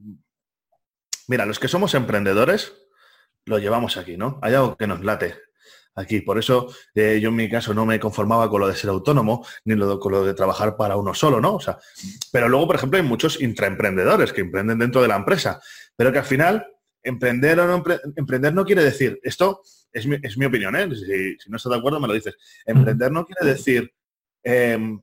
Mira, los que somos emprendedores, lo llevamos aquí, ¿no? Hay algo que nos late aquí. Por eso eh, yo en mi caso no me conformaba con lo de ser autónomo, ni lo con lo de trabajar para uno solo, ¿no? O sea, pero luego, por ejemplo, hay muchos intraemprendedores que emprenden dentro de la empresa, pero que al final emprender o no emprender no quiere decir, esto es mi, opinión, ¿eh? Si, no estás de acuerdo me lo dices. Emprender no quiere decir em,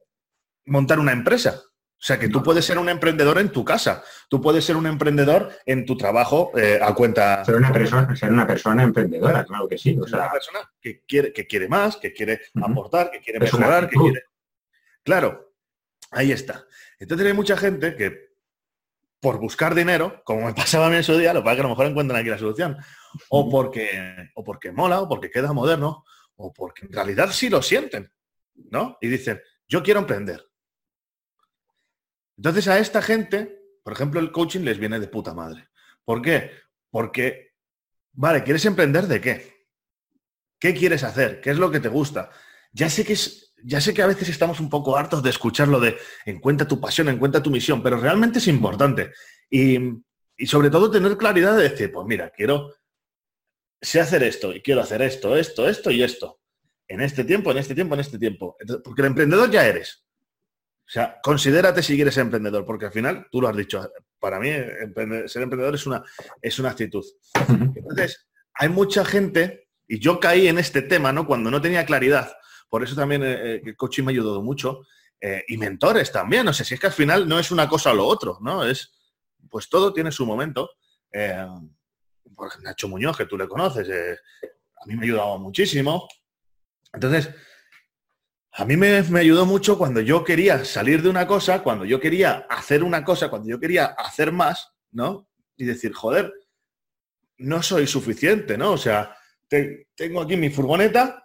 montar una empresa. O sea, que tú puedes ser un emprendedor en tu casa, tú puedes ser un emprendedor en tu trabajo eh, a cuenta. Ser una, persona, ser una persona emprendedora, claro que sí. O sea, una persona que quiere, que quiere más, que quiere aportar, que quiere mejorar, que quiere. Claro, ahí está. Entonces hay mucha gente que por buscar dinero, como me pasaba a mí en su día, lo que pasa es que a lo mejor encuentran aquí la solución, o porque, o porque mola, o porque queda moderno, o porque en realidad sí lo sienten, ¿no? Y dicen, yo quiero emprender entonces a esta gente, por ejemplo, el coaching les viene de puta madre. ¿Por qué? Porque, vale, ¿quieres emprender de qué? ¿Qué quieres hacer? ¿Qué es lo que te gusta? Ya sé que es, ya sé que a veces estamos un poco hartos de escuchar lo de encuentra tu pasión, encuentra tu misión, pero realmente es importante. Y, y sobre todo tener claridad de decir, pues mira, quiero, sé hacer esto y quiero hacer esto, esto, esto y esto. En este tiempo, en este tiempo, en este tiempo. Porque el emprendedor ya eres. O sea, considérate si quieres emprendedor, porque al final, tú lo has dicho, para mí ser emprendedor es una, es una actitud. Entonces, hay mucha gente, y yo caí en este tema, ¿no? Cuando no tenía claridad. Por eso también eh, eh, el coaching me ha ayudado mucho. Eh, y mentores también. No sé, si es que al final no es una cosa o lo otro, ¿no? Es, pues todo tiene su momento. Por Nacho Muñoz, que tú le conoces, a mí me ha ayudado muchísimo. Entonces, a mí me, ayudó mucho cuando yo quería salir de una cosa, cuando yo quería hacer una cosa, cuando yo quería hacer más, ¿no? Y decir, joder, no soy suficiente, ¿no? O sea, tengo aquí mi furgoneta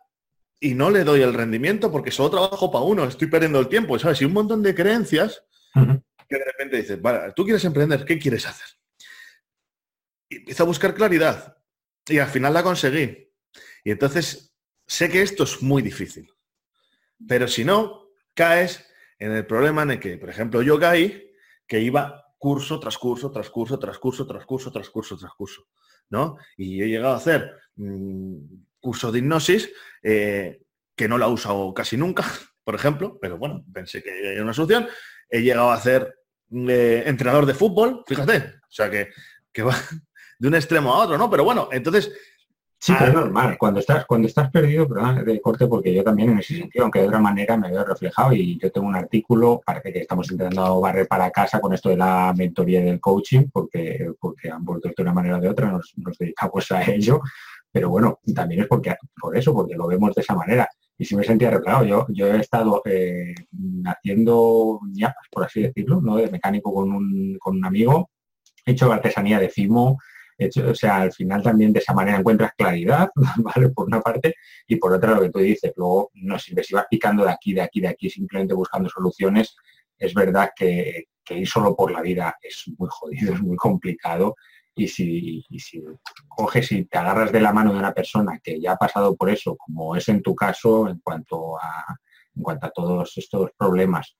y no le doy el rendimiento porque solo trabajo para uno, estoy perdiendo el tiempo, ¿sabes? Y un montón de creencias que de repente dices, vale, tú quieres emprender, ¿qué quieres hacer? Y empiezo a buscar claridad. Y al final la conseguí. Y entonces sé que esto es muy difícil. Pero si no, caes en el problema en el que, por ejemplo, yo caí que iba curso tras curso, tras curso, tras curso, tras curso, tras curso, tras curso. ¿no? Y he llegado a hacer mm, curso de hipnosis eh, que no la he usado casi nunca, por ejemplo, pero bueno, pensé que era una solución. He llegado a hacer eh, entrenador de fútbol, fíjate, o sea que, que va de un extremo a otro, ¿no? Pero bueno, entonces Sí, pero es normal. Cuando estás, cuando estás perdido, perdón, de corte, porque yo también en ese sentido, aunque de otra manera me veo reflejado y yo tengo un artículo, parece que estamos intentando barrer para casa con esto de la mentoría del coaching, porque, porque ambos de una manera o de otra nos, dedicamos a ello. Pero bueno, también es porque por eso, porque lo vemos de esa manera. Y si me sentía reflejado, yo, yo he estado eh, haciendo ñapas, por así decirlo, ¿no? de mecánico con un, con un amigo, he hecho artesanía de cimo, o sea, al final también de esa manera encuentras claridad, ¿vale? Por una parte, y por otra lo que tú dices, luego no sirve, si vas picando de aquí, de aquí, de aquí, simplemente buscando soluciones, es verdad que, ir solo por la vida es muy jodido, es muy complicado, y si, y si coges y te agarras de la mano de una persona que ya ha pasado por eso, como es en tu caso, en cuanto a, en cuanto a todos estos problemas,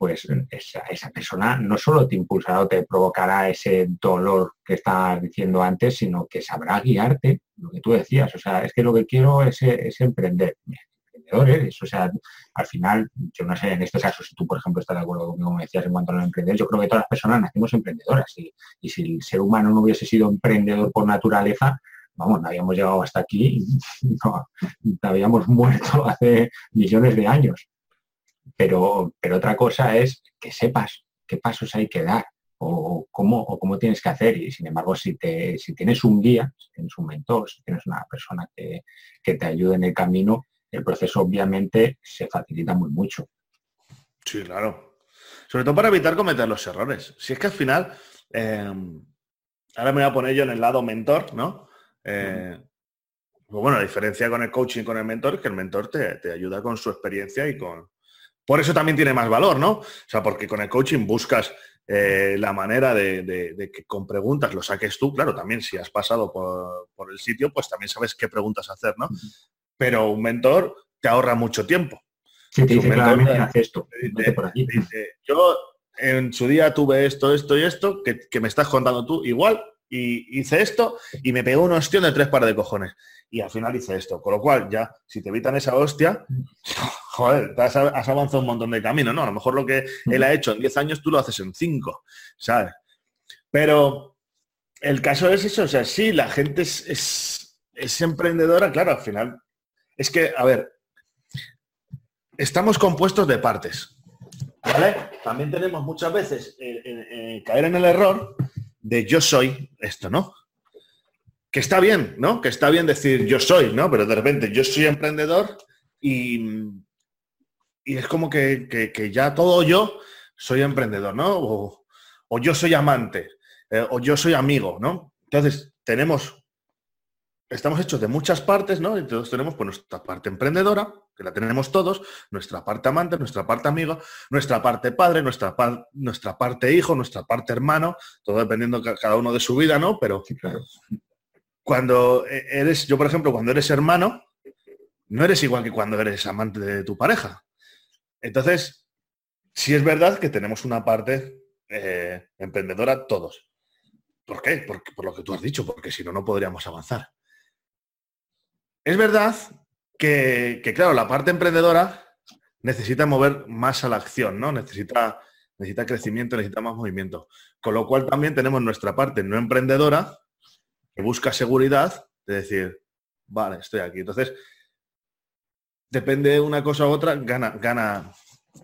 pues esa, persona no solo te impulsará o te provocará ese dolor que estabas diciendo antes, sino que sabrá guiarte, lo que tú decías. O sea, es que lo que quiero es, emprender. Emprendedores, o sea, al final, yo no sé, en este caso, si tú, por ejemplo, estás de acuerdo conmigo, como decías, en cuanto a los emprendedores, yo creo que todas las personas nacemos emprendedoras. Y, y si el ser humano no hubiese sido emprendedor por naturaleza, vamos, no habíamos llegado hasta aquí, no, habíamos muerto hace millones de años. Pero, pero otra cosa es que sepas qué pasos hay que dar o cómo, o cómo tienes que hacer. Y sin embargo, si, te, si tienes un guía, si tienes un mentor, si tienes una persona que, te ayude en el camino, el proceso obviamente se facilita muy mucho. Sí, claro. Sobre todo para evitar cometer los errores. Si es que al final, em, ahora me voy a poner yo en el lado mentor, ¿no? Eh, pues bueno, la diferencia con el coaching con el mentor es que el mentor te ayuda con su experiencia y con, por eso también tiene más valor, ¿no? O sea, porque con el coaching buscas eh, la manera de, que con preguntas lo saques tú. Claro, también si has pasado por, el sitio, pues también sabes qué preguntas hacer, ¿no? Pero un mentor te ahorra mucho tiempo. Sí, te dice esto. yo en su día tuve esto, esto y esto, que, me estás contando tú igual, y hice esto y me pegó una hostia de tres pares de cojones. Y al final hice esto. Con lo cual, ya, si te evitan esa hostia, joder, has, avanzado un montón de camino, ¿no? A lo mejor lo que él ha hecho en 10 años tú lo haces en 5, ¿sabes? Pero el caso es eso, o sea, sí, la gente es, emprendedora, claro, al final. Es que, a ver, estamos compuestos de partes, ¿vale? También tenemos muchas veces caer en el error de yo soy esto, ¿no? Que está bien, ¿no? Que está bien decir yo soy, ¿no? Pero de repente yo soy emprendedor y, y es como que, ya todo yo soy emprendedor, ¿no? O, yo soy amante, eh, o yo soy amigo, ¿no? Entonces, tenemos, estamos hechos de muchas partes, ¿no? Entonces tenemos pues, nuestra parte emprendedora, que la tenemos todos, nuestra parte amante, nuestra parte amigo, nuestra parte padre, nuestra, nuestra parte hijo, nuestra parte hermano, todo dependiendo cada uno de su vida, ¿no? Pero cuando e, eres, yo por ejemplo, cuando eres hermano, no eres igual que cuando eres amante de tu pareja. Entonces, sí es verdad que tenemos una parte eh, emprendedora todos. ¿Por qué? por lo que tú has dicho, porque si no, no podríamos avanzar. Es verdad que, claro, la parte emprendedora necesita mover más a la acción, ¿no? Necesita, necesita crecimiento, necesita más movimiento. Con lo cual también tenemos nuestra parte no emprendedora que busca seguridad de decir, vale, estoy aquí. Entonces, depende de una cosa u otra, gana, gana,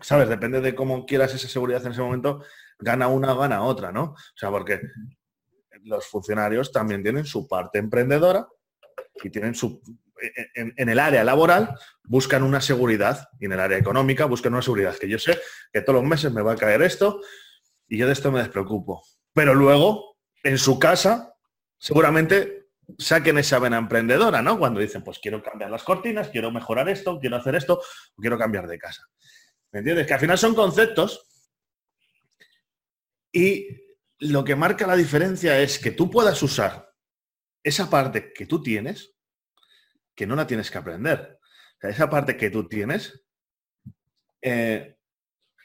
¿sabes? Depende de cómo quieras esa seguridad en ese momento, gana una, gana otra, ¿no? O sea, porque los funcionarios también tienen su parte emprendedora y tienen su... En, el área laboral buscan una seguridad y en el área económica buscan una seguridad que yo sé que todos los meses me va a caer esto y yo de esto me despreocupo. Pero luego, en su casa, seguramente saquen esa vena emprendedora, ¿no? Cuando dicen, pues quiero cambiar las cortinas, quiero mejorar esto, quiero hacer esto, quiero cambiar de casa. ¿Me entiendes? Que al final son conceptos Y lo que marca la diferencia es que tú puedas usar esa parte que tú tienes, que no la tienes que aprender. Esa parte que tú tienes eh,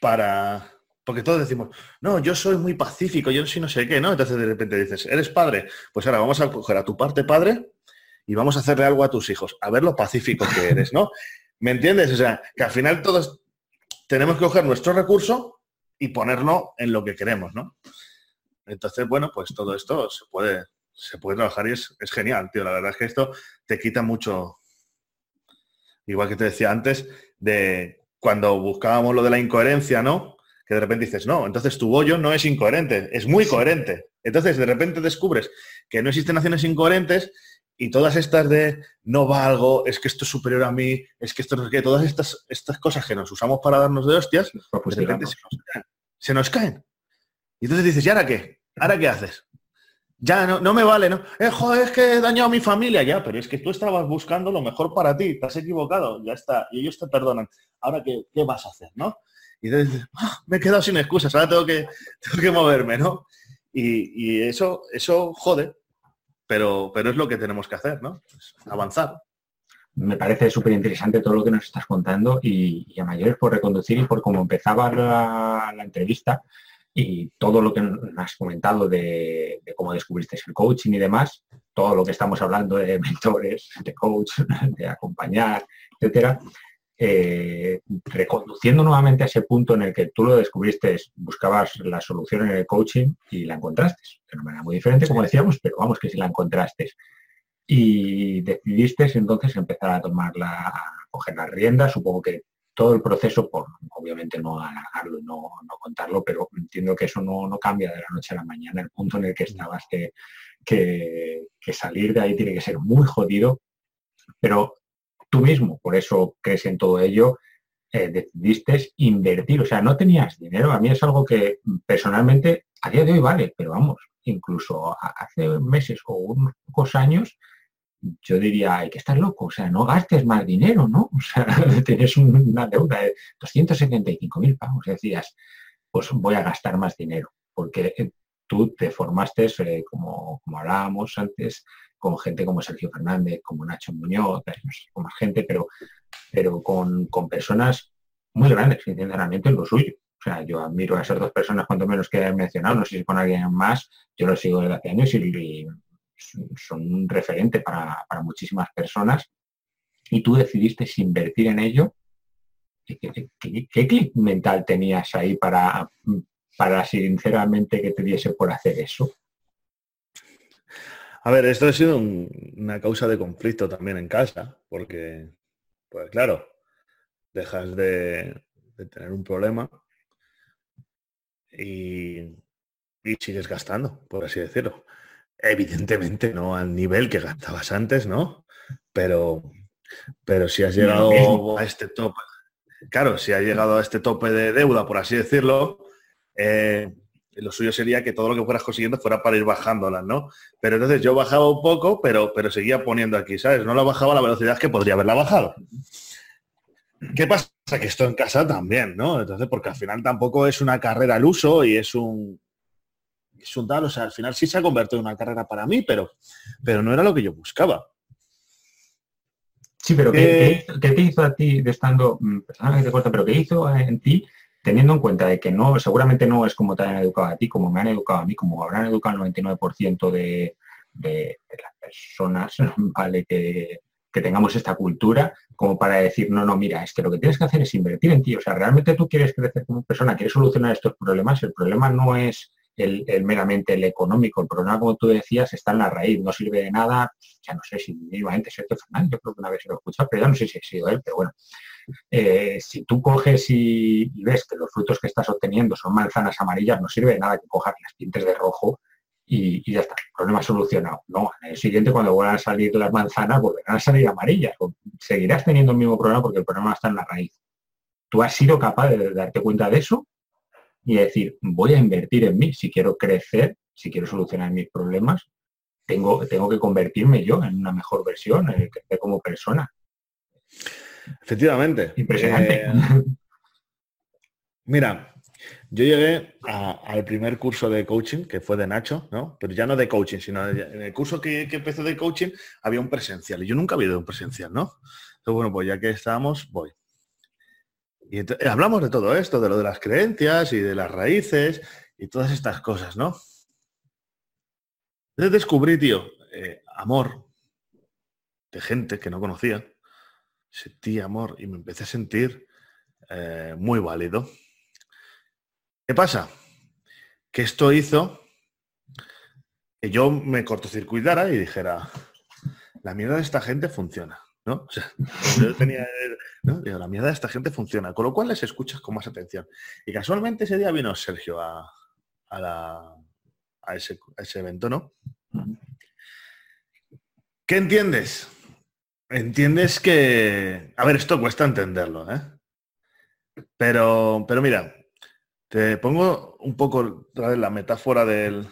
para... Porque todos decimos, no, yo soy muy pacífico, yo soy no sé qué, ¿no? Entonces de repente dices, ¿eres padre? Pues ahora vamos a coger a tu parte padre y vamos a hacerle algo a tus hijos, a ver lo pacífico que eres, ¿no? ¿Me entiendes? O sea, que al final todos tenemos que coger nuestro recurso y ponerlo en lo que queremos, ¿no? Entonces, bueno, pues todo esto se puede, se puede trabajar y es, genial, tío. La verdad es que esto te quita mucho, igual que te decía antes, de cuando buscábamos lo de la incoherencia, ¿no? Que de repente dices, no, entonces tu bollo no es incoherente, es muy coherente. Entonces, de repente descubres que no existen acciones incoherentes y todas estas de no valgo, es que esto es superior a mí, es que esto no es que, todas estas, estas cosas que nos usamos para darnos de hostias, de repente se nos caen. Y entonces dices, ¿y ahora qué? ¿Ahora qué haces? Ya, no, no me vale, ¿no? Eh, joder, es que he dañado a mi familia, ya, pero es que tú estabas buscando lo mejor para ti, te has equivocado, ya está, y ellos te perdonan. Ahora, ¿qué, qué vas a hacer, no? Y entonces ah, me he quedado sin excusas, ahora tengo que, tengo que moverme, ¿no? Y, y, eso, eso jode, pero, pero es lo que tenemos que hacer, ¿no? avanzar. Me parece súper interesante todo lo que nos estás contando y, a mayores por reconducir y por cómo empezaba la, la entrevista, y todo lo que has comentado de, cómo descubriste el coaching y demás, todo lo que estamos hablando de mentores, de coach, de acompañar, etcétera, eh, reconduciendo nuevamente a ese punto en el que tú lo descubriste, buscabas la solución en el coaching y la encontraste. De una manera muy diferente, como decíamos, pero vamos que si la encontraste. Y decidiste entonces empezar a tomarla, a coger las riendas, supongo que todo el proceso, por obviamente no alargarlo y no, contarlo, pero entiendo que eso no, cambia de la noche a la mañana. El punto en el que estabas, que, que, salir de ahí tiene que ser muy jodido, pero tú mismo, por eso crees en todo ello, eh, decidiste invertir, o sea, no tenías dinero. A mí es algo que personalmente a día de hoy vale, pero vamos, incluso hace meses o unos pocos años yo diría, hay que estar loco, o sea, no gastes más dinero, ¿no? O sea, tienes una deuda de 275 mil pavos, decías, pues voy a gastar más dinero, porque eh, tú te formaste, eh, como, como hablábamos antes, con gente como Sergio Fernández, como Nacho Muñoz, no sé, con más gente, pero, pero con, personas muy grandes, sinceramente, en lo suyo. O sea, yo admiro a esas dos personas, cuanto menos que he mencionado, no sé si con alguien más, yo lo sigo desde hace años y son un referente para, muchísimas personas y tú decidiste invertir en ello. ¿Qué, clic mental tenías ahí para, para sinceramente que te diese por hacer eso? A ver, esto ha sido una causa de conflicto también en casa, porque, pues claro, dejas de, tener un problema y, y, sigues gastando, por así decirlo. Evidentemente no al nivel que gastabas antes, ¿no? Pero, pero si has llegado a este tope, claro, si has llegado a este tope de deuda, por así decirlo, eh, lo suyo sería que todo lo que fueras consiguiendo fuera para ir bajándolas, ¿no? Pero entonces yo bajaba un poco, pero, pero seguía poniendo aquí, ¿sabes? No la bajaba a la velocidad que podría haberla bajado. ¿Qué pasa? Que esto en casa también, ¿no? Entonces, porque al final tampoco es una carrera al uso y es un, es un tal, o sea, al final sí se ha convertido en una carrera para mí, pero, pero no era lo que yo buscaba. Sí, pero ¿qué, eh, te hizo a ti de estando, mm, que te pero qué hizo en ti teniendo en cuenta de que no, seguramente no es como te han educado a ti, como me han educado a mí, como habrán educado el 99% de, de, las personas, ¿vale? Que, que tengamos esta cultura como para decir, no, no, mira, es que lo que tienes que hacer es invertir en ti. O sea, realmente tú quieres crecer como persona, quieres solucionar estos problemas. El problema no es el, meramente el económico. El problema, como tú decías, está en la raíz, no sirve de nada, ya no sé si mínimamente Sergio Fernández, yo creo que una vez lo he escuchado, pero ya no sé si ha sido él, pero bueno. Eh, si tú coges y, ves que los frutos que estás obteniendo son manzanas amarillas, no sirve de nada que cojas las tintes de rojo y, ya está, problema solucionado. No, en el siguiente cuando vuelvan a salir las manzanas volverán a salir amarillas. Seguirás teniendo el mismo problema porque el problema está en la raíz. ¿Tú has sido capaz de darte cuenta de eso? Y decir, voy a invertir en mí, si quiero crecer, si quiero solucionar mis problemas, tengo, tengo que convertirme yo en una mejor versión, en crecer como persona. Efectivamente. Impresionante. Eh, mira, Yo llegué al primer curso de coaching, que fue de Nacho, ¿no? Pero ya no de coaching, sino en el curso que, que empezó de coaching había un presencial. Y yo nunca había ido a un presencial, ¿no? Entonces, bueno, pues ya que estábamos, voy. Y hablamos de todo esto, de lo de las creencias y de las raíces y todas estas cosas, ¿no? Entonces descubrí, tío, eh, amor de gente que no conocía. Sentí amor y me empecé a sentir eh, muy válido. ¿Qué pasa? Que esto hizo que yo me cortocircuitara y dijera, la mierda de esta gente funciona. ¿No? yo tenía, la mierda de esta gente funciona, con lo cual les escuchas con más atención. Y casualmente ese día vino Sergio a, a, ese, evento, ¿no? ¿Qué entiendes? Entiendes que... A ver, esto cuesta entenderlo, ¿eh? Pero, pero mira, te pongo un poco la metáfora del,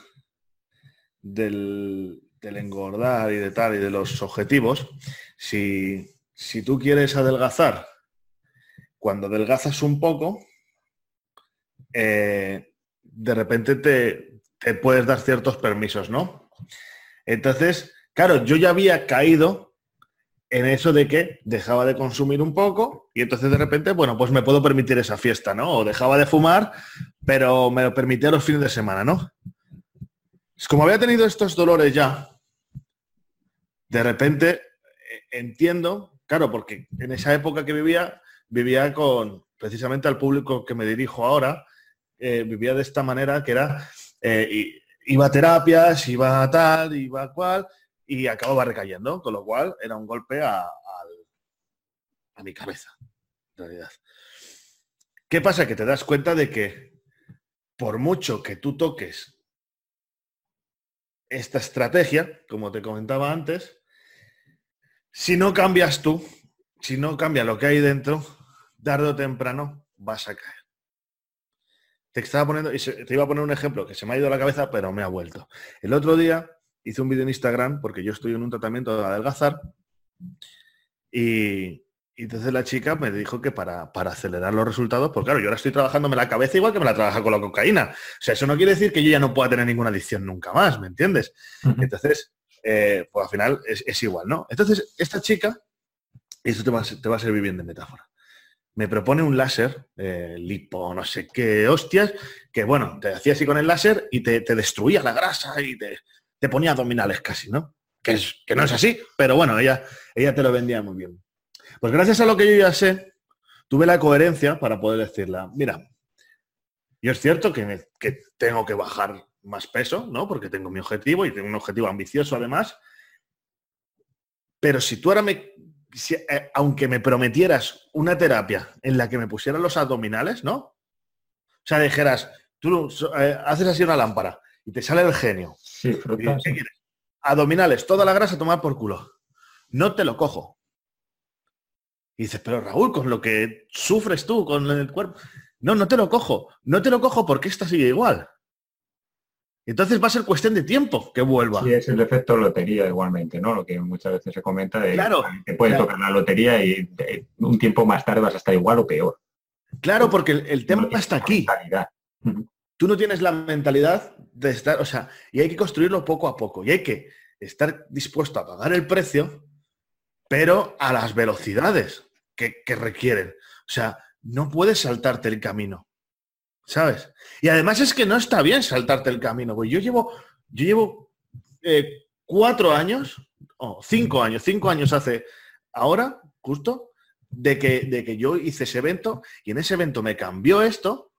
del, del engordar y de tal y de los objetivos. Si, si tú quieres adelgazar, cuando adelgazas un poco, eh, de repente te, te puedes dar ciertos permisos, ¿no? Entonces, claro, yo ya había caído en eso de que dejaba de consumir un poco y entonces de repente, bueno, pues me puedo permitir esa fiesta, ¿no? O dejaba de fumar, pero me lo permitía los fines de semana, ¿no? Como había tenido estos dolores ya, de repente entiendo, claro, porque en esa época que vivía, vivía con precisamente al público que me dirijo ahora, eh, vivía de esta manera que era, eh, iba a terapias, iba a tal, iba a cual, y acababa recayendo, con lo cual era un golpe a, a mi cabeza, en realidad. ¿Qué pasa? Que te das cuenta de que por mucho que tú toques esta estrategia, como te comentaba antes, si no cambias tú, si no cambia lo que hay dentro, tarde o temprano vas a caer. Te estaba poniendo, y te iba a poner un ejemplo que se me ha ido a la cabeza, pero me ha vuelto. El otro día hice un vídeo en Instagram porque yo estoy en un tratamiento de adelgazar y, entonces la chica me dijo que para, para, acelerar los resultados, pues claro, yo ahora estoy trabajándome la cabeza igual que me la trabaja con la cocaína. O sea, eso no quiere decir que yo ya no pueda tener ninguna adicción nunca más, ¿me entiendes? Entonces, eh, pues al final es, igual, ¿no? Entonces, esta chica, y esto te va, a, servir bien de metáfora, me propone un láser, eh, lipo, no sé qué hostias, que bueno, te hacía así con el láser y te, destruía la grasa y te, ponía abdominales casi, ¿no? Que, es, que no es así, pero bueno, ella, ella te lo vendía muy bien. Pues gracias a lo que yo ya sé, tuve la coherencia para poder decirla, mira, yo es cierto que, que tengo que bajar más peso, ¿no? Porque tengo mi objetivo y tengo un objetivo ambicioso además. Pero si tú ahora me, eh, aunque me prometieras una terapia en la que me pusieran los abdominales, ¿no? O sea, dijeras, tú eh, haces así una lámpara y te sale el genio. Sí, ¿Qué quieres? Abdominales, toda la grasa tomar por culo. No te lo cojo. Y dices, pero Raúl, con lo que sufres tú con el cuerpo. No, no te lo cojo. No te lo cojo porque esta sigue igual. Entonces va a ser cuestión de tiempo que vuelva. Sí, es el efecto lotería igualmente, ¿no? Lo que muchas veces se comenta de claro, que puede tocar la lotería y un tiempo más tarde vas a estar igual o peor. Claro, porque el, tema está aquí. Tú no tienes la mentalidad de estar, o sea, y hay que construirlo poco a poco. Y hay que estar dispuesto a pagar el precio, pero a las velocidades que, que requieren. O sea, no puedes saltarte el camino. ¿sabes? Y además es que no está bien saltarte el camino, güey. Yo llevo, yo llevo eh, cuatro años, o cinco años, cinco años hace ahora, justo, de que, de que yo hice ese evento y en ese evento me cambió esto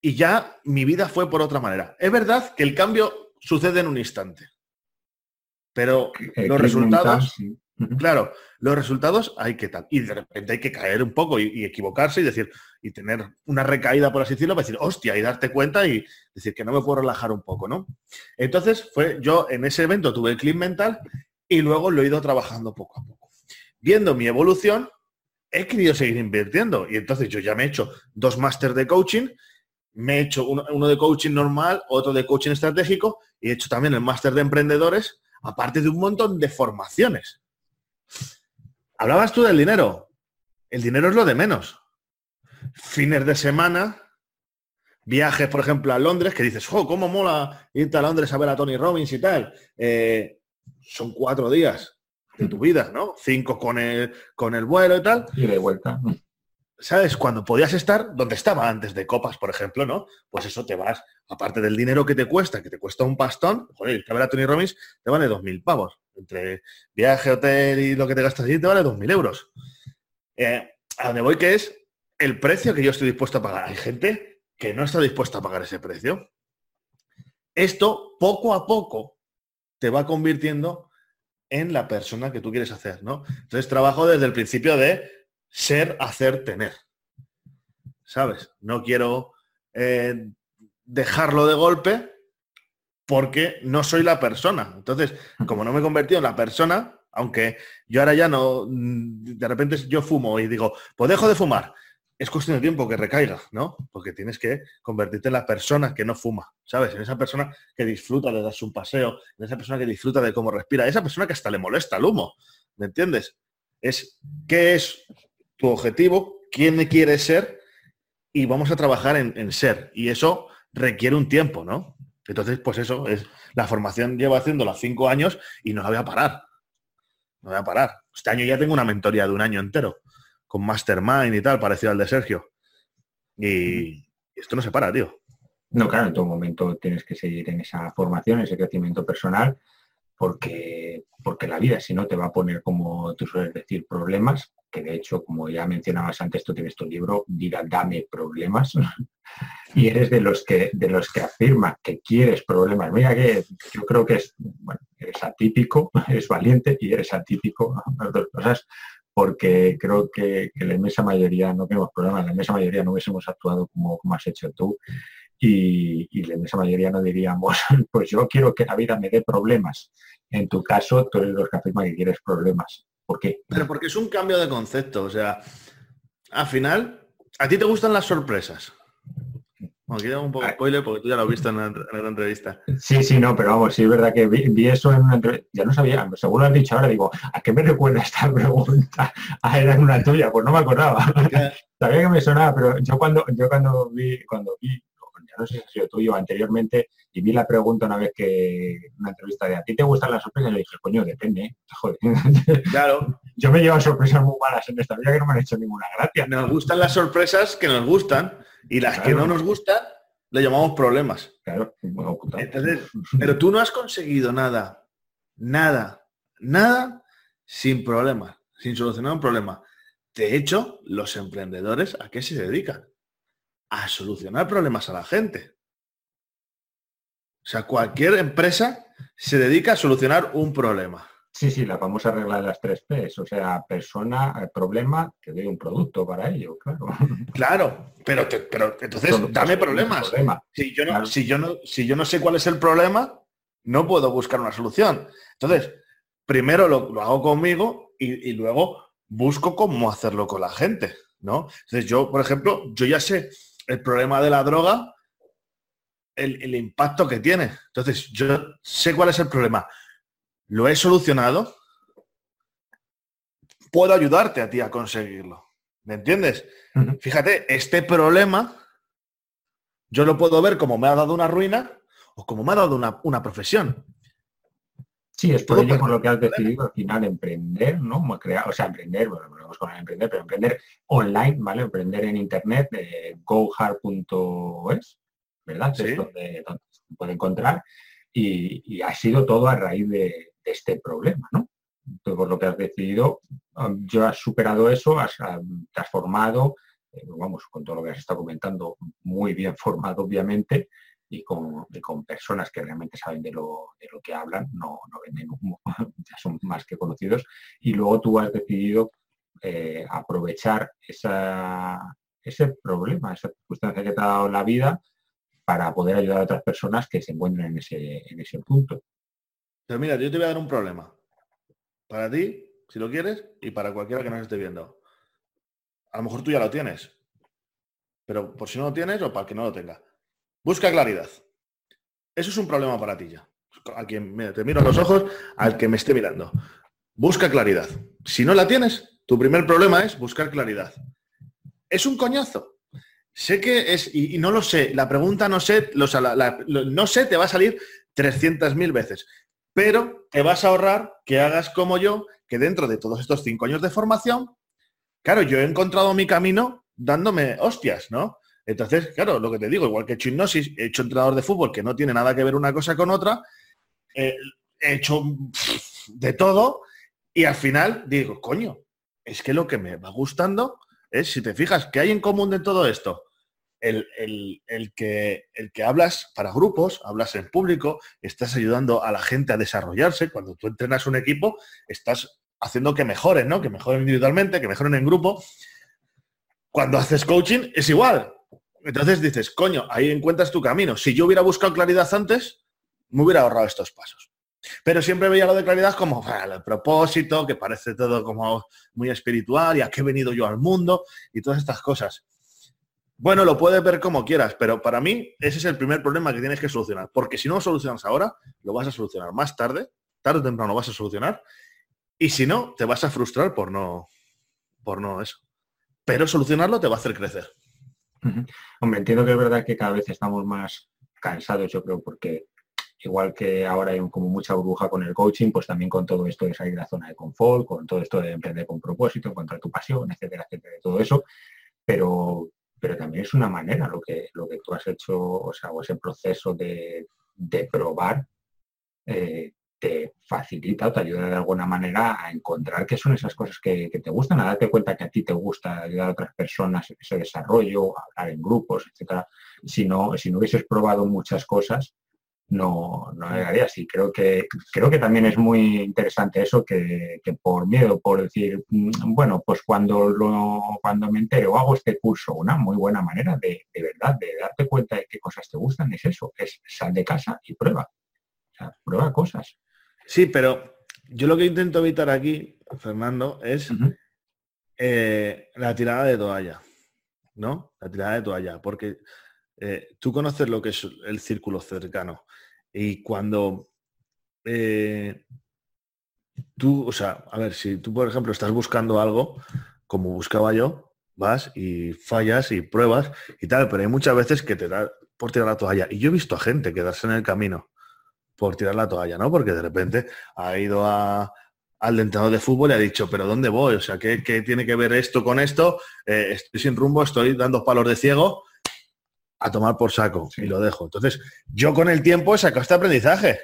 y ya mi vida fue por otra manera. Es verdad que el cambio sucede en un instante, pero los resultados... Claro, los resultados hay que tal. Y de repente hay que caer un poco y, equivocarse y decir, y tener una recaída, por así decirlo, para decir, hostia, y darte cuenta y decir que no me puedo relajar un poco, ¿no? Entonces, fue, yo en ese evento tuve el clip mental y luego lo he ido trabajando poco a poco. Viendo mi evolución, he querido seguir invirtiendo. Y entonces yo ya me he hecho dos másteres de coaching, me he hecho uno, uno de coaching normal, otro de coaching estratégico y he hecho también el máster de emprendedores, aparte de un montón de formaciones. Hablabas tú del dinero. El dinero es lo de menos. Fines de semana, viajes, por ejemplo, a Londres, que dices, oh, cómo mola irte a Londres a ver a Tony Robbins y tal. Eh, son cuatro días de tu vida, ¿no? Cinco con el, con el vuelo y tal. Y de vuelta. ¿Sabes? Cuando podías estar donde estaba antes de copas, por ejemplo, ¿no? Pues eso te vas, aparte del dinero que te cuesta, que te cuesta un pastón, joder, ver a Tony Robbins te vale dos mil pavos. Entre viaje, hotel y lo que te gastas allí te vale dos mil euros. Eh, a donde voy que es el precio que yo estoy dispuesto a pagar. Hay gente que no está dispuesta a pagar ese precio. Esto poco a poco te va convirtiendo en la persona que tú quieres hacer, ¿no? Entonces trabajo desde el principio de ser, hacer, tener. ¿Sabes? No quiero eh, dejarlo de golpe porque no soy la persona. Entonces, como no me he convertido en la persona, aunque yo ahora ya no, de repente yo fumo y digo, pues dejo de fumar es cuestión de tiempo que recaiga, ¿no? Porque tienes que convertirte en la persona que no fuma, ¿sabes? En esa persona que disfruta de darse un paseo, en esa persona que disfruta de cómo respira, esa persona que hasta le molesta el humo, ¿me entiendes? Es qué es tu objetivo, quién quieres ser y vamos a trabajar en, ser. Y eso requiere un tiempo, ¿no? Entonces, pues eso es, la formación lleva haciéndola cinco años y no la voy a parar. No voy a parar. Este año ya tengo una mentoría de un año entero con Mastermind y tal, parecido al de Sergio. Y esto no se para, tío. No, claro, en todo momento tienes que seguir en esa formación, ese crecimiento personal, porque, porque la vida, si no, te va a poner, como tú sueles decir, problemas, que de hecho, como ya mencionabas antes, tú tienes tu libro, Vida, dame problemas, y eres de los que de los que afirma que quieres problemas. Mira que yo creo que es, bueno, eres atípico, eres valiente y eres atípico, las dos cosas, porque creo que, la inmensa mayoría no tenemos problemas, la inmensa mayoría no hubiésemos actuado como, como has hecho tú y, la inmensa mayoría no diríamos, pues yo quiero que la vida me dé problemas. En tu caso, tú eres los que afirma que quieres problemas. ¿Por qué? Pero porque es un cambio de concepto, o sea, al final, ¿a ti te gustan las sorpresas? Aquí un poco ah. spoiler porque tú ya lo has visto en la, entrevista. Sí, sí, no, pero vamos, sí es verdad que vi, eso en una entrevista. Ya no sabía, según lo has dicho ahora, digo, ¿a qué me recuerda esta pregunta? Ah, era una tuya, pues no me acordaba. sabía que me sonaba, pero yo cuando, yo cuando vi, cuando vi, no sé si ha sido tuyo anteriormente, y vi la pregunta una vez que una entrevista de ¿a ti te gustan las sorpresas? Le dije, coño, depende, ¿eh? joder. Claro. yo me llevo sorpresas muy malas en esta vida que no me han hecho ninguna gracia. Nos gustan las sorpresas que nos gustan y las que no nos gustan le llamamos problemas. Claro, pero tú no has conseguido nada, nada, nada sin problemas, sin solucionar un problema. De hecho, los emprendedores, ¿a qué se dedican? A solucionar problemas a la gente. O sea, cualquier empresa se dedica a solucionar un problema. Sí, sí, la famosa regla de las tres P's, o sea, persona, eh, problema, que doy un producto para ello, claro. Claro, pero, pero entonces dame problemas. Si, yo no, si, yo no, si yo no sé cuál es el problema, no puedo buscar una solución. Entonces, primero lo, hago conmigo y, luego busco cómo hacerlo con la gente, ¿no? Entonces yo, por ejemplo, yo ya sé el problema de la droga, el, el impacto que tiene. Entonces, yo sé cuál es el problema lo he solucionado, puedo ayudarte a ti a conseguirlo. ¿Me entiendes? Fíjate, este problema yo lo puedo ver como me ha dado una ruina o como me ha dado una, profesión. Sí, es por ello por lo que has decidido al final emprender, ¿no? Crear, o sea, emprender, bueno, vamos con emprender, pero emprender online, ¿vale? Emprender en internet, de gohard.es, ¿verdad? Es donde, se puede encontrar. y, ha sido todo a raíz de, de este problema, ¿no? Entonces, por lo que has decidido, yo has superado eso, has transformado, eh, vamos, con todo lo que has estado comentando, muy bien formado, obviamente, y con, personas que realmente saben de lo, de lo que hablan, no, no venden humo, ya son más que conocidos, y luego tú has decidido eh, aprovechar esa, ese problema, esa circunstancia que te ha dado la vida para poder ayudar a otras personas que se encuentren en ese, en ese punto. Pero mira, yo te voy a dar un problema. Para ti, si lo quieres, y para cualquiera que nos esté viendo. A lo mejor tú ya lo tienes. Pero por si no lo tienes o para que no lo tenga. Busca claridad. Eso es un problema para ti ya. A quien te miro a los ojos, al que me esté mirando. Busca claridad. Si no la tienes, tu primer problema es buscar claridad. Es un coñazo. sé que es, y, no lo sé, la pregunta no sé, no sé te va a salir 300.000 veces, pero te vas a ahorrar que hagas como yo, que dentro de todos estos cinco años de formación, claro, yo he encontrado mi camino dándome hostias, ¿no? Entonces, claro, lo que te digo, igual que he hecho hecho entrenador de fútbol, que no tiene nada que ver una cosa con otra, eh, he hecho de todo y al final digo, coño, es que lo que me va gustando es, si te fijas, ¿qué hay en común de todo esto? El, que, el que hablas para grupos, hablas en público, estás ayudando a la gente a desarrollarse. Cuando tú entrenas un equipo, estás haciendo que mejoren, ¿no? Que mejoren individualmente, que mejoren en grupo. Cuando haces coaching es igual. Entonces dices, coño, ahí encuentras tu camino. Si yo hubiera buscado claridad antes, me hubiera ahorrado estos pasos. Pero siempre veía lo de claridad como el propósito, que parece todo como muy espiritual y a qué he venido yo al mundo y todas estas cosas. Bueno, lo puedes ver como quieras, pero para mí ese es el primer problema que tienes que solucionar. Porque si no lo solucionas ahora, lo vas a solucionar más tarde, tarde o temprano lo vas a solucionar. Y si no, te vas a frustrar por no, por no eso. Pero solucionarlo te va a hacer crecer. Hombre, entiendo que es verdad que cada vez estamos más cansados, yo creo, porque igual que ahora hay como mucha burbuja con el coaching, pues también con todo esto de salir de la zona de confort, con todo esto de emprender con propósito, encontrar tu pasión, etcétera, etcétera, todo eso. Pero, pero también es una manera lo que, lo que tú has hecho, o sea, o ese proceso de, probar eh, te facilita o te ayuda de alguna manera a encontrar qué son esas cosas que, te gustan, a darte cuenta que a ti te gusta ayudar a otras personas, ese desarrollo, hablar en grupos, etcétera. Si no, si no hubieses probado muchas cosas, no, no llegaría así. Creo que, creo que también es muy interesante eso que, por miedo, por decir, mm, bueno, pues cuando lo, cuando me entero hago este curso, una muy buena manera de, de verdad, de darte cuenta de qué cosas te gustan, es eso, es sal de casa y prueba. O sea, prueba cosas. Sí, pero yo lo que intento evitar aquí, Fernando, es eh, la tirada de toalla, ¿no? La tirada de toalla, porque eh, tú conoces lo que es el círculo cercano y cuando eh, tú, o sea, a ver, si tú, por ejemplo, estás buscando algo, como buscaba yo, vas y fallas y pruebas y tal, pero hay muchas veces que te da por tirar la toalla. Y yo he visto a gente quedarse en el camino por tirar la toalla, ¿no? Porque de repente ha ido al entrenador de fútbol y ha dicho, pero ¿dónde voy? O sea, ¿qué, tiene que ver esto con esto? Eh, estoy sin rumbo, estoy dando palos de ciego a tomar por saco y lo dejo. Entonces, yo con el tiempo he sacado este aprendizaje.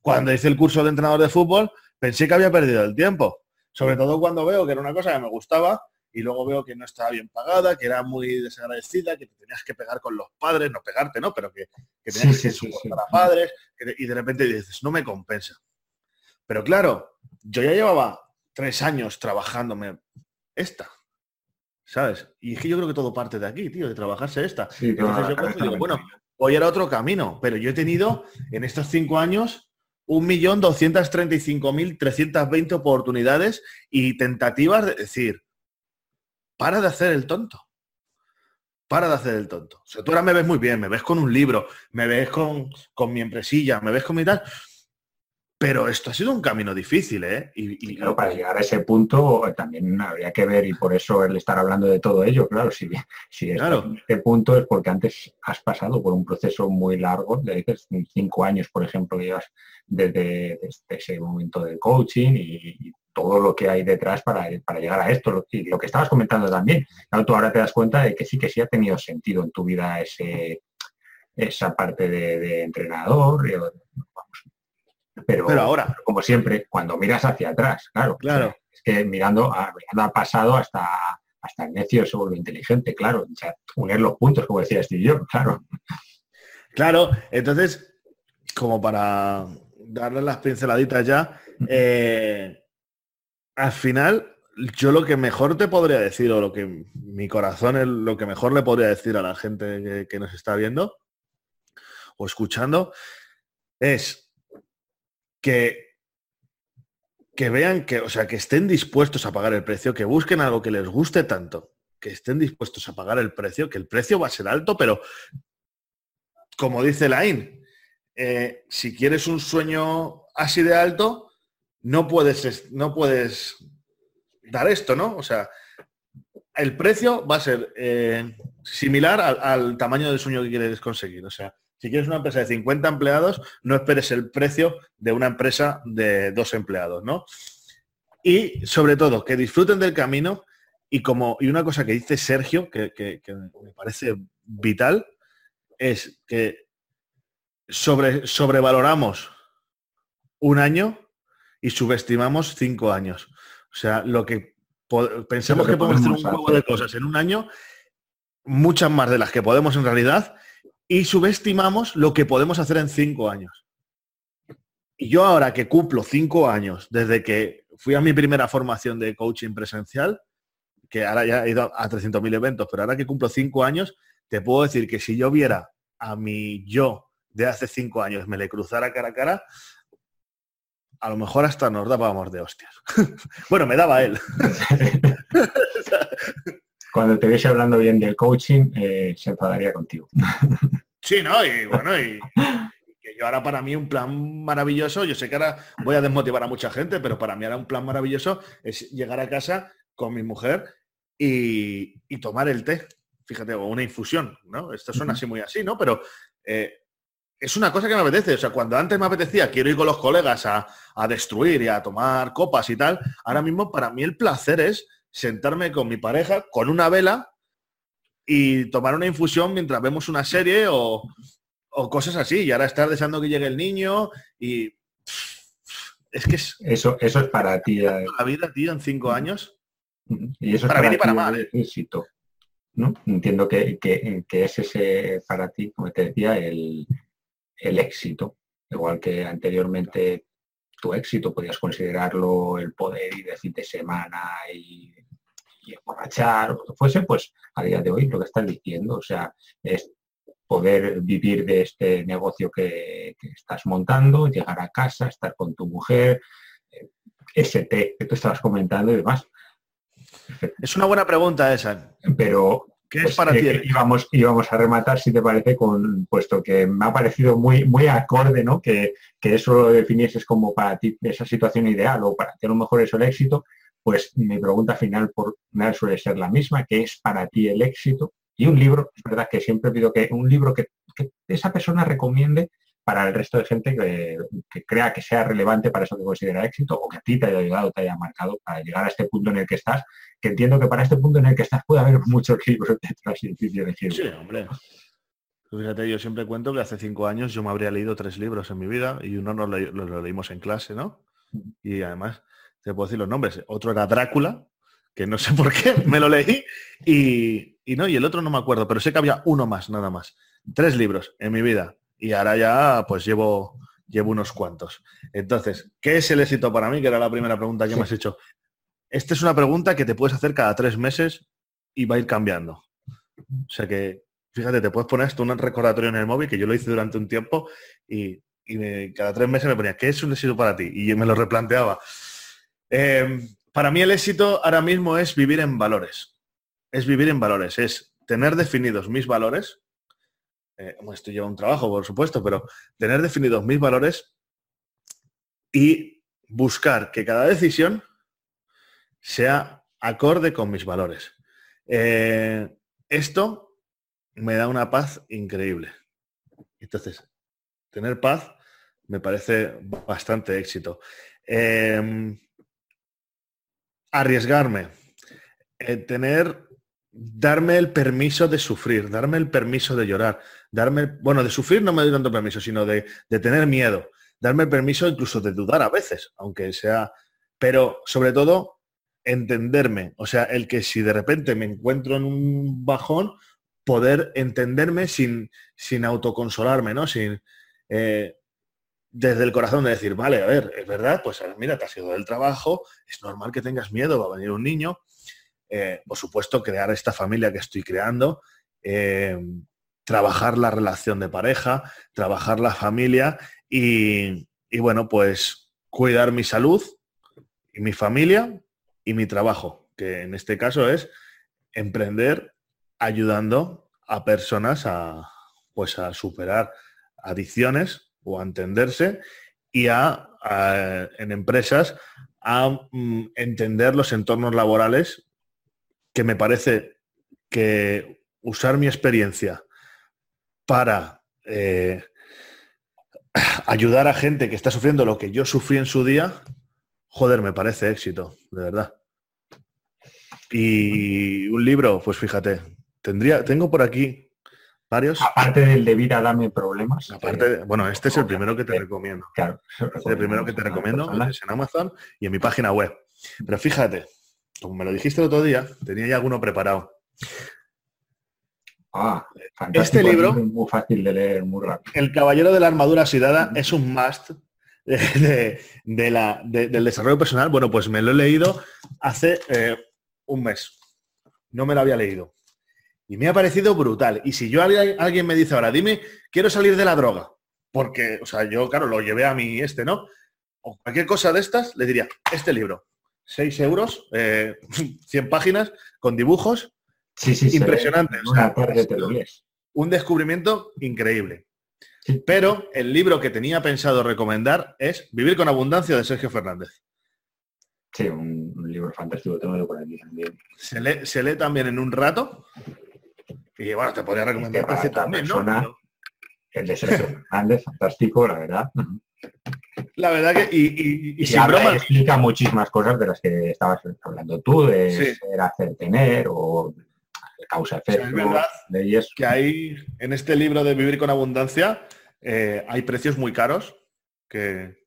Cuando hice el curso de entrenador de fútbol, pensé que había perdido el tiempo. Sobre todo cuando veo que era una cosa que me gustaba y luego veo que no estaba bien pagada, que era muy desagradecida, que te tenías que pegar con los padres, no pegarte, ¿no? Pero que, tenías que soportar a padres, y de repente dices, no me compensa. Pero claro, yo ya llevaba tres años trabajándome esta, ¿sabes? Y es que yo creo que todo parte de aquí, tío, de trabajarse esta. Entonces yo digo, bueno, voy a ir a otro camino, pero yo he tenido en estos cinco años 1.235.320 oportunidades y tentativas de decir, para de hacer el tonto. Para de hacer el tonto. O sea, tú ahora me ves muy bien, me ves con un libro, me ves con, con mi empresilla, me ves con mi tal. Pero esto ha sido un camino difícil, ¿eh? Y, claro, para llegar a ese punto también habría que ver, y por eso el estar hablando de todo ello, claro, si, si claro. en este punto es porque antes has pasado por un proceso muy largo, de cinco años, por ejemplo, llevas desde, ese momento del coaching y, todo lo que hay detrás para, llegar a esto. Y lo que estabas comentando también, tú ahora te das cuenta de que sí que sí ha tenido sentido en tu vida ese, esa parte de, entrenador. pero, pero, ahora, como siempre, cuando miras hacia atrás, claro. Claro. Es que mirando, ha pasado hasta hasta el necio se vuelve inteligente, claro. unir los puntos, como decía Steve yo, claro. Claro, entonces, como para darle las pinceladitas ya, eh, al final, yo lo que mejor te podría decir, o lo que mi corazón es lo que mejor le podría decir a la gente que, nos está viendo o escuchando, es que, que vean que, o sea, que estén dispuestos a pagar el precio, que busquen algo que les guste tanto, que estén dispuestos a pagar el precio, que el precio va a ser alto, pero como dice Lain, eh, si quieres un sueño así de alto, no puedes, no puedes dar esto, ¿no? O sea, el precio va a ser eh, similar al, tamaño del sueño que quieres conseguir. O sea, si quieres una empresa de 50 empleados, no esperes el precio de una empresa de dos empleados, ¿no? Y sobre todo, que disfruten del camino y como y una cosa que dice Sergio, que, me parece vital, es que sobre, sobrevaloramos un año y subestimamos cinco años. O sea, lo que pensamos que, podemos hacer un juego de cosas en un año, muchas más de las que podemos en realidad, y subestimamos lo que podemos hacer en cinco años. Y yo ahora que cumplo cinco años desde que fui a mi primera formación de coaching presencial, que ahora ya he ido a 300.000 eventos, pero ahora que cumplo cinco años, te puedo decir que si yo viera a mi yo de hace cinco años, me le cruzara cara a cara, a lo mejor hasta nos dábamos de hostias. bueno, me daba él. Cuando te viese hablando bien del coaching, eh, se enfadaría contigo. sí, ¿no? Y bueno, y, que yo ahora para mí un plan maravilloso, yo sé que ahora voy a desmotivar a mucha gente, pero para mí ahora un plan maravilloso es llegar a casa con mi mujer y, tomar el té. Fíjate, o una infusión, ¿no? Esto suena así muy así, ¿no? Pero eh, es una cosa que me apetece. O sea, cuando antes me apetecía, quiero ir con los colegas a, destruir y a tomar copas y tal, ahora mismo para mí el placer es sentarme con mi pareja con una vela y tomar una infusión mientras vemos una serie o, cosas así. Y ahora estar deseando que llegue el niño y... Es que es... Eso, eso es para ti. Eh. La vida, tío, en cinco años. Y eso para, es para y para mal. ¿eh? Éxito. ¿no? Entiendo que, que, que, es ese para ti, como te decía, el, el éxito, igual que anteriormente tu éxito podías considerarlo el poder ir de fin de semana y, y emborrachar o lo que fuese, pues a día de hoy lo que estás diciendo, o sea, es poder vivir de este negocio que, estás montando, llegar a casa, estar con tu mujer, eh, ese té que tú estabas comentando y demás. Es una buena pregunta esa. Pero ¿Qué es pues, para ti? íbamos a rematar, si te parece, con puesto que me ha parecido muy, muy acorde, ¿no? Que, eso lo definieses como para ti esa situación ideal o para ti a lo mejor eso el éxito, pues mi pregunta final por nada suele ser la misma, que es para ti el éxito. Y un libro, es verdad que siempre pido que un libro que, que esa persona recomiende para el resto de gente que, crea que sea relevante para eso que considera éxito o que a ti te haya ayudado, te haya marcado para llegar a este punto en el que estás, que entiendo que para este punto en el que estás puede haber muchos libros detrás y de Sí, hombre. Fíjate, yo siempre cuento que hace cinco años yo me habría leído tres libros en mi vida y uno nos lo, leímos en clase, ¿no? Y además, te puedo decir los nombres. Otro era Drácula, que no sé por qué, me lo leí, y, y no, y el otro no me acuerdo, pero sé que había uno más, nada más. Tres libros en mi vida y ahora ya pues llevo, llevo unos cuantos. Entonces, ¿qué es el éxito para mí? Que era la primera pregunta que me has hecho. Esta es una pregunta que te puedes hacer cada tres meses y va a ir cambiando. O sea que, fíjate, te puedes poner esto un recordatorio en el móvil, que yo lo hice durante un tiempo y, cada tres meses me ponía, ¿qué es un éxito para ti? Y yo me lo replanteaba. Em, para mí el éxito ahora mismo es vivir en valores. Es vivir en valores, es tener definidos mis valores, eh, esto lleva un trabajo, por supuesto, pero tener definidos mis valores y buscar que cada decisión sea acorde con mis valores. Eh, esto me da una paz increíble. Entonces, tener paz me parece bastante éxito. Em, arriesgarme. Eh, tener darme el permiso de sufrir, darme el permiso de llorar, darme, bueno, de sufrir no me doy tanto permiso, sino de, tener miedo, darme el permiso incluso de dudar a veces, aunque sea, pero sobre todo entenderme, o sea, el que si de repente me encuentro en un bajón, poder entenderme sin, sin autoconsolarme, ¿no? Sin, eh, desde el corazón de decir, vale, a ver, es verdad, pues mira, te has ido del trabajo, es normal que tengas miedo, va a venir un niño, eh, por supuesto, crear esta familia que estoy creando, eh, trabajar la relación de pareja, trabajar la familia y, bueno, pues cuidar mi salud y mi familia y mi trabajo, que en este caso es emprender ayudando a personas a, pues a superar adicciones o a entenderse y a, en empresas a mm, entender los entornos laborales que me parece que usar mi experiencia para eh, ayudar a gente que está sufriendo lo que yo sufrí en su día, joder, me parece éxito, de verdad. Y un libro, pues fíjate, tendría, tengo por aquí varios. Aparte del de vida, dame problemas. Aparte, bueno, este es el primero que te recomiendo. Claro, este es el primero que te recomiendo, es en Amazon y en mi página web. Pero fíjate, como me lo dijiste el otro día, tenía ya alguno preparado. Ah, este libro, muy fácil de leer, muy rápido. El Caballero de la Armadura Oxidada es un must de, la, del desarrollo personal. Bueno, pues me lo he leído hace eh, un mes. No me lo había leído. Y me ha parecido brutal. Y si yo alguien me dice ahora, dime, quiero salir de la droga, porque, o sea, yo, claro, lo llevé a mi este, ¿no? O cualquier cosa de estas, le diría, este libro, 6 euros, 100 eh, páginas, con dibujos, sí, sí, impresionantes. O un descubrimiento increíble. Pero el libro que tenía pensado recomendar es Vivir con Abundancia de Sergio Fernández. Sí, un, libro fantástico, tengo por aquí también. Se lee, se lee también en un rato y bueno, te podría recomendar también, ¿no? El de Sergio Fernández, fantástico, la verdad. La verdad que, y, y, broma, explica muchísimas cosas de las que estabas hablando tú, de ser, hacer, tener, o causa efecto. es verdad que hay, en este libro de Vivir con Abundancia, eh, hay precios muy caros que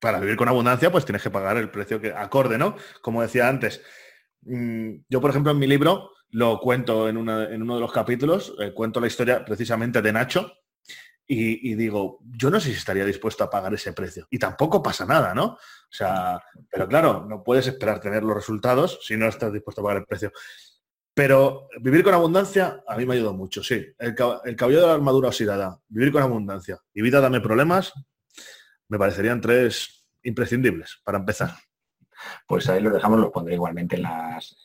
para vivir con abundancia, pues tienes que pagar el precio que acorde, ¿no? Como decía antes. Mm, yo, por ejemplo, en mi libro lo cuento en, uno de los capítulos, eh, cuento la historia precisamente de Nacho y, digo, yo no sé si estaría dispuesto a pagar ese precio. Y tampoco pasa nada, ¿no? O sea, pero claro, no puedes esperar tener los resultados si no estás dispuesto a pagar el precio. Pero vivir con abundancia a mí me ayudado mucho, sí. El, el cabello de la armadura oxidada, vivir con abundancia y vida dame problemas, me parecerían tres imprescindibles para empezar. Pues ahí lo dejamos, lo pondré igualmente en las,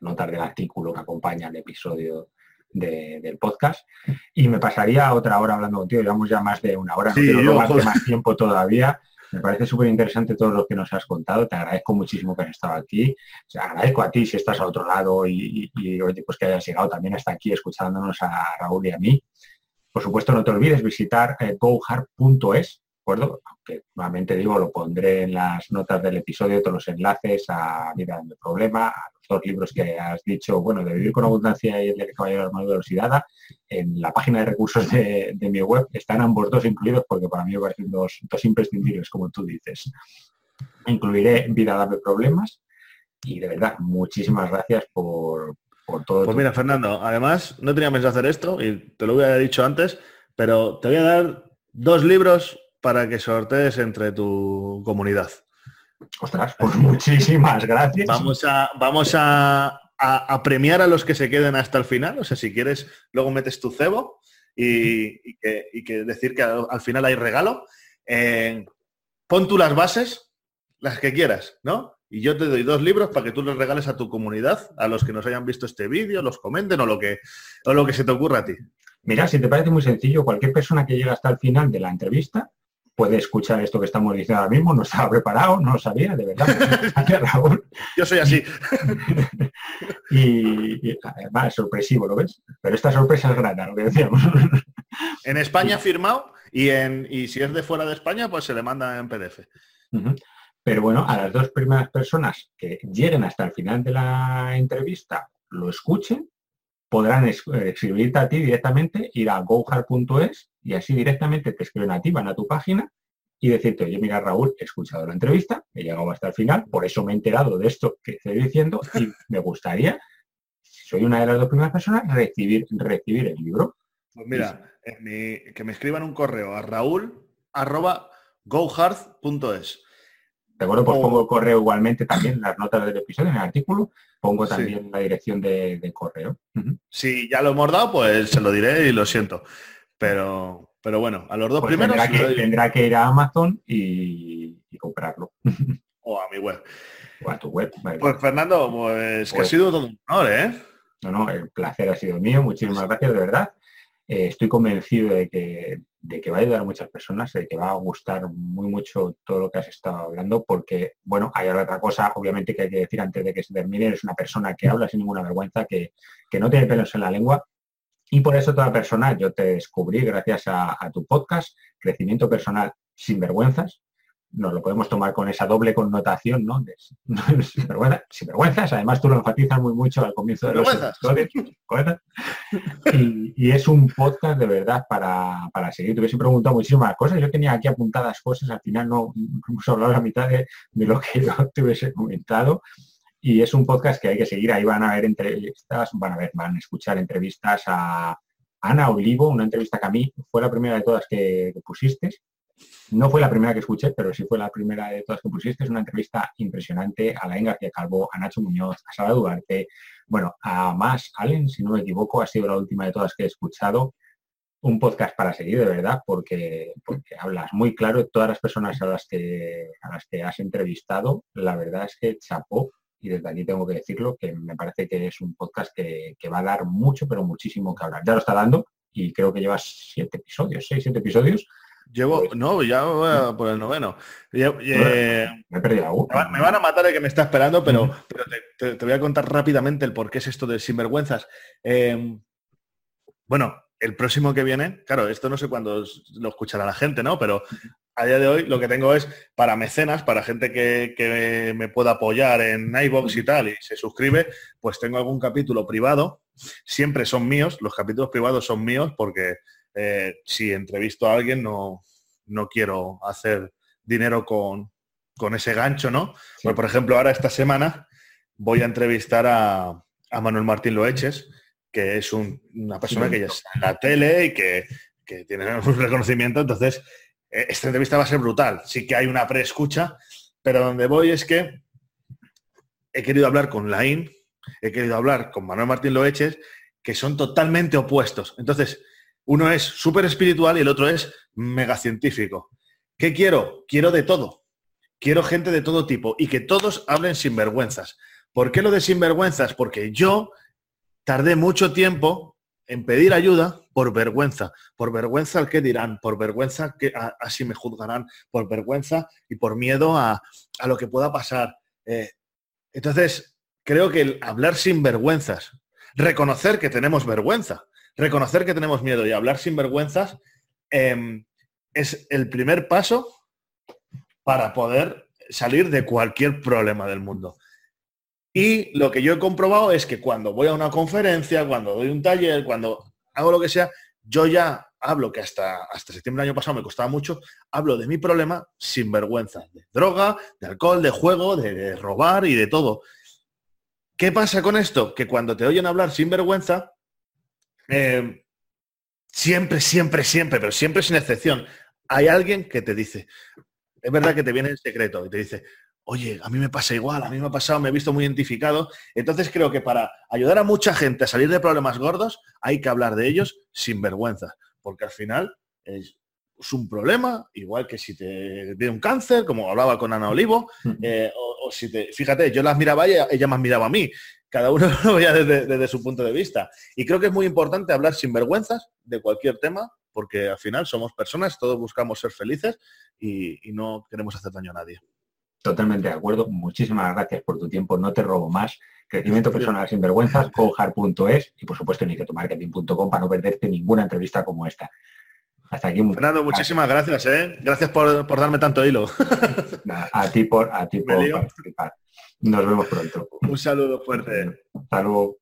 notas del artículo que acompaña el episodio del podcast. Y me pasaría otra hora hablando contigo, llevamos ya más de una hora, no quiero más tiempo todavía. Me parece súper interesante todo lo que nos has contado. Te agradezco muchísimo que hayas estado aquí. O agradezco a ti si estás al otro lado y, pues que hayas llegado también hasta aquí escuchándonos a Raúl y a mí. Por supuesto, no te olvides visitar eh, gohard.es acuerdo? Aunque nuevamente digo, lo pondré en las notas del episodio, todos los enlaces a Vida del Problema, a los dos libros que has dicho, bueno, de Vivir con Abundancia y el de Caballero de Velocidad, en la página de recursos de, mi web están ambos dos incluidos porque para mí me parecen dos, dos imprescindibles, como tú dices. Incluiré Vida Dame Problemas y de verdad, muchísimas gracias por, por todo. Pues mira, Fernando, además no tenía pensado hacer esto y te lo hubiera dicho antes, pero te voy a dar dos libros para que sortees entre tu comunidad. Ostras, pues muchísimas gracias. Vamos a, vamos a, premiar a los que se queden hasta el final. O sea, si quieres, luego metes tu cebo y, que, decir que al, final hay regalo. Eh, pon tú las bases, las que quieras, ¿no? Y yo te doy dos libros para que tú los regales a tu comunidad, a los que nos hayan visto este vídeo, los comenten o lo que, o lo que se te ocurra a ti. Mira, si te parece muy sencillo, cualquier persona que llegue hasta el final de la entrevista puede escuchar esto que estamos diciendo ahora mismo, no estaba preparado, no lo sabía, de verdad. Raúl. Yo soy así. y, es sorpresivo, ¿lo ves? Pero esta sorpresa es grata, lo que decíamos. en España firmado y, en, y si es de fuera de España, pues se le manda en PDF. Pero bueno, a las dos primeras personas que lleguen hasta el final de la entrevista, lo escuchen, podrán escribirte a ti directamente, ir a gohard.es y así directamente te escriben a ti, van a tu página y decirte, oye, mira Raúl, he escuchado la entrevista, he llegado hasta el final, por eso me he enterado de esto que estoy diciendo y me gustaría, soy una de las dos primeras personas, recibir, recibir el libro. Pues mira, que me escriban un correo a raúl De acuerdo, pues pongo el correo igualmente también las notas del episodio, en el artículo, pongo también la dirección de, correo. Si ya lo hemos dado, pues se lo diré y lo siento. Pero, pero bueno, a los dos pues primeros... Tendrá que, ir a Amazon y, comprarlo. o a mi web. O a tu web. Pues Fernando, pues, que ha pues sido todo un honor, ¿eh? No, no, el placer ha sido mío. Muchísimas gracias, de verdad. Eh, estoy convencido de que de que va a ayudar a muchas personas, de que va a gustar muy mucho todo lo que has estado hablando, porque, bueno, hay otra cosa, obviamente, que hay que decir antes de que se termine, eres una persona que habla sin ninguna vergüenza, que, no tiene pelos en la lengua, y por eso toda persona, yo te descubrí gracias a tu podcast, Crecimiento Personal sin Vergüenzas, nos lo podemos tomar con esa doble connotación, ¿no? De, sin, vergüenzas, además tú lo enfatizas muy mucho al comienzo de los episodios. Y, y, es un podcast de verdad para, para seguir. Te hubiese preguntado muchísimas cosas. Yo tenía aquí apuntadas cosas, al final no hemos hablado la mitad de, lo que yo te hubiese comentado. Y es un podcast que hay que seguir. Ahí van a ver entrevistas, van a ver, van a escuchar entrevistas a Ana Olivo, una entrevista que a mí fue la primera de todas que, que pusiste no fue la primera que escuché, pero sí fue la primera de todas que pusiste. Es una entrevista impresionante a la García Calvo, a Nacho Muñoz, a Sara Duarte, bueno, a Más Allen, si no me equivoco, ha sido la última de todas que he escuchado. Un podcast para seguir, de verdad, porque, porque hablas muy claro todas las personas a las, que, a las que has entrevistado. La verdad es que chapó, y desde aquí tengo que decirlo, que me parece que es un podcast que, que va a dar mucho, pero muchísimo que hablar. Ya lo está dando y creo que llevas siete episodios, seis, siete episodios Llevo, no, ya voy por el noveno. Eh, me, van a matar el que me está esperando, pero, te, voy a contar rápidamente el por qué es esto de sinvergüenzas. Em, bueno, el próximo que viene, claro, esto no sé cuándo lo escuchará la gente, ¿no? Pero a día de hoy lo que tengo es para mecenas, para gente que, me pueda apoyar en iBox y tal, y se suscribe, pues tengo algún capítulo privado. Siempre son míos, los capítulos privados son míos porque eh, si entrevisto a alguien no, no quiero hacer dinero con, ese gancho, ¿no? Pues, por ejemplo, ahora esta semana voy a entrevistar a, Manuel Martín Loeches, que es una persona que ya está en la tele y que, tiene un reconocimiento. Entonces, esta entrevista va a ser brutal. Sí que hay una preescucha, pero donde voy es que he querido hablar con Laín, he querido hablar con Manuel Martín Loeches, que son totalmente opuestos. Entonces, uno es súper espiritual y el otro es megacientífico. ¿Qué quiero? Quiero de todo. Quiero gente de todo tipo y que todos hablen sin vergüenzas. ¿Por qué lo de sinvergüenzas? Porque yo tardé mucho tiempo en pedir ayuda por vergüenza. Por vergüenza al que dirán, por vergüenza que así me juzgarán, por vergüenza y por miedo a, lo que pueda pasar. Eh, entonces, creo que el hablar sin vergüenzas, reconocer que tenemos vergüenza, reconocer que tenemos miedo y hablar sin vergüenzas em, es el primer paso para poder salir de cualquier problema del mundo. Y lo que yo he comprobado es que cuando voy a una conferencia, cuando doy un taller, cuando hago lo que sea, yo ya hablo, que hasta, hasta septiembre del año pasado me costaba mucho, hablo de mi problema sin vergüenza, de droga, de alcohol, de juego, de robar y de todo. ¿Qué pasa con esto? Que cuando te oyen hablar sin vergüenza, eh, siempre, siempre, siempre, pero siempre sin excepción, hay alguien que te dice, es verdad que te viene el secreto y te dice, oye, a mí me pasa igual, a mí me ha pasado, me he visto muy identificado. Entonces creo que para ayudar a mucha gente a salir de problemas gordos, hay que hablar de ellos sin vergüenza, porque al final es, un problema, igual que si te viene un cáncer, como hablaba con Ana Olivo, eh, o, si te, fíjate, yo las miraba y ella, ella me miraba a mí cada uno lo veía desde, su punto de vista. Y creo que es muy importante hablar sin vergüenzas de cualquier tema, porque al final somos personas, todos buscamos ser felices y, no queremos hacer daño a nadie. Totalmente de acuerdo. Muchísimas gracias por tu tiempo. No te robo más. Crecimiento personal sin vergüenzas, cojar.es y por supuesto niquetomarketing.com para no perderte ninguna entrevista como esta. Hasta aquí. Fernando, muchísimas gracias. ¿eh? Gracias por, darme tanto hilo. a ti por, a ti por participar. Nos vemos pronto. Un saludo fuerte. Hasta luego.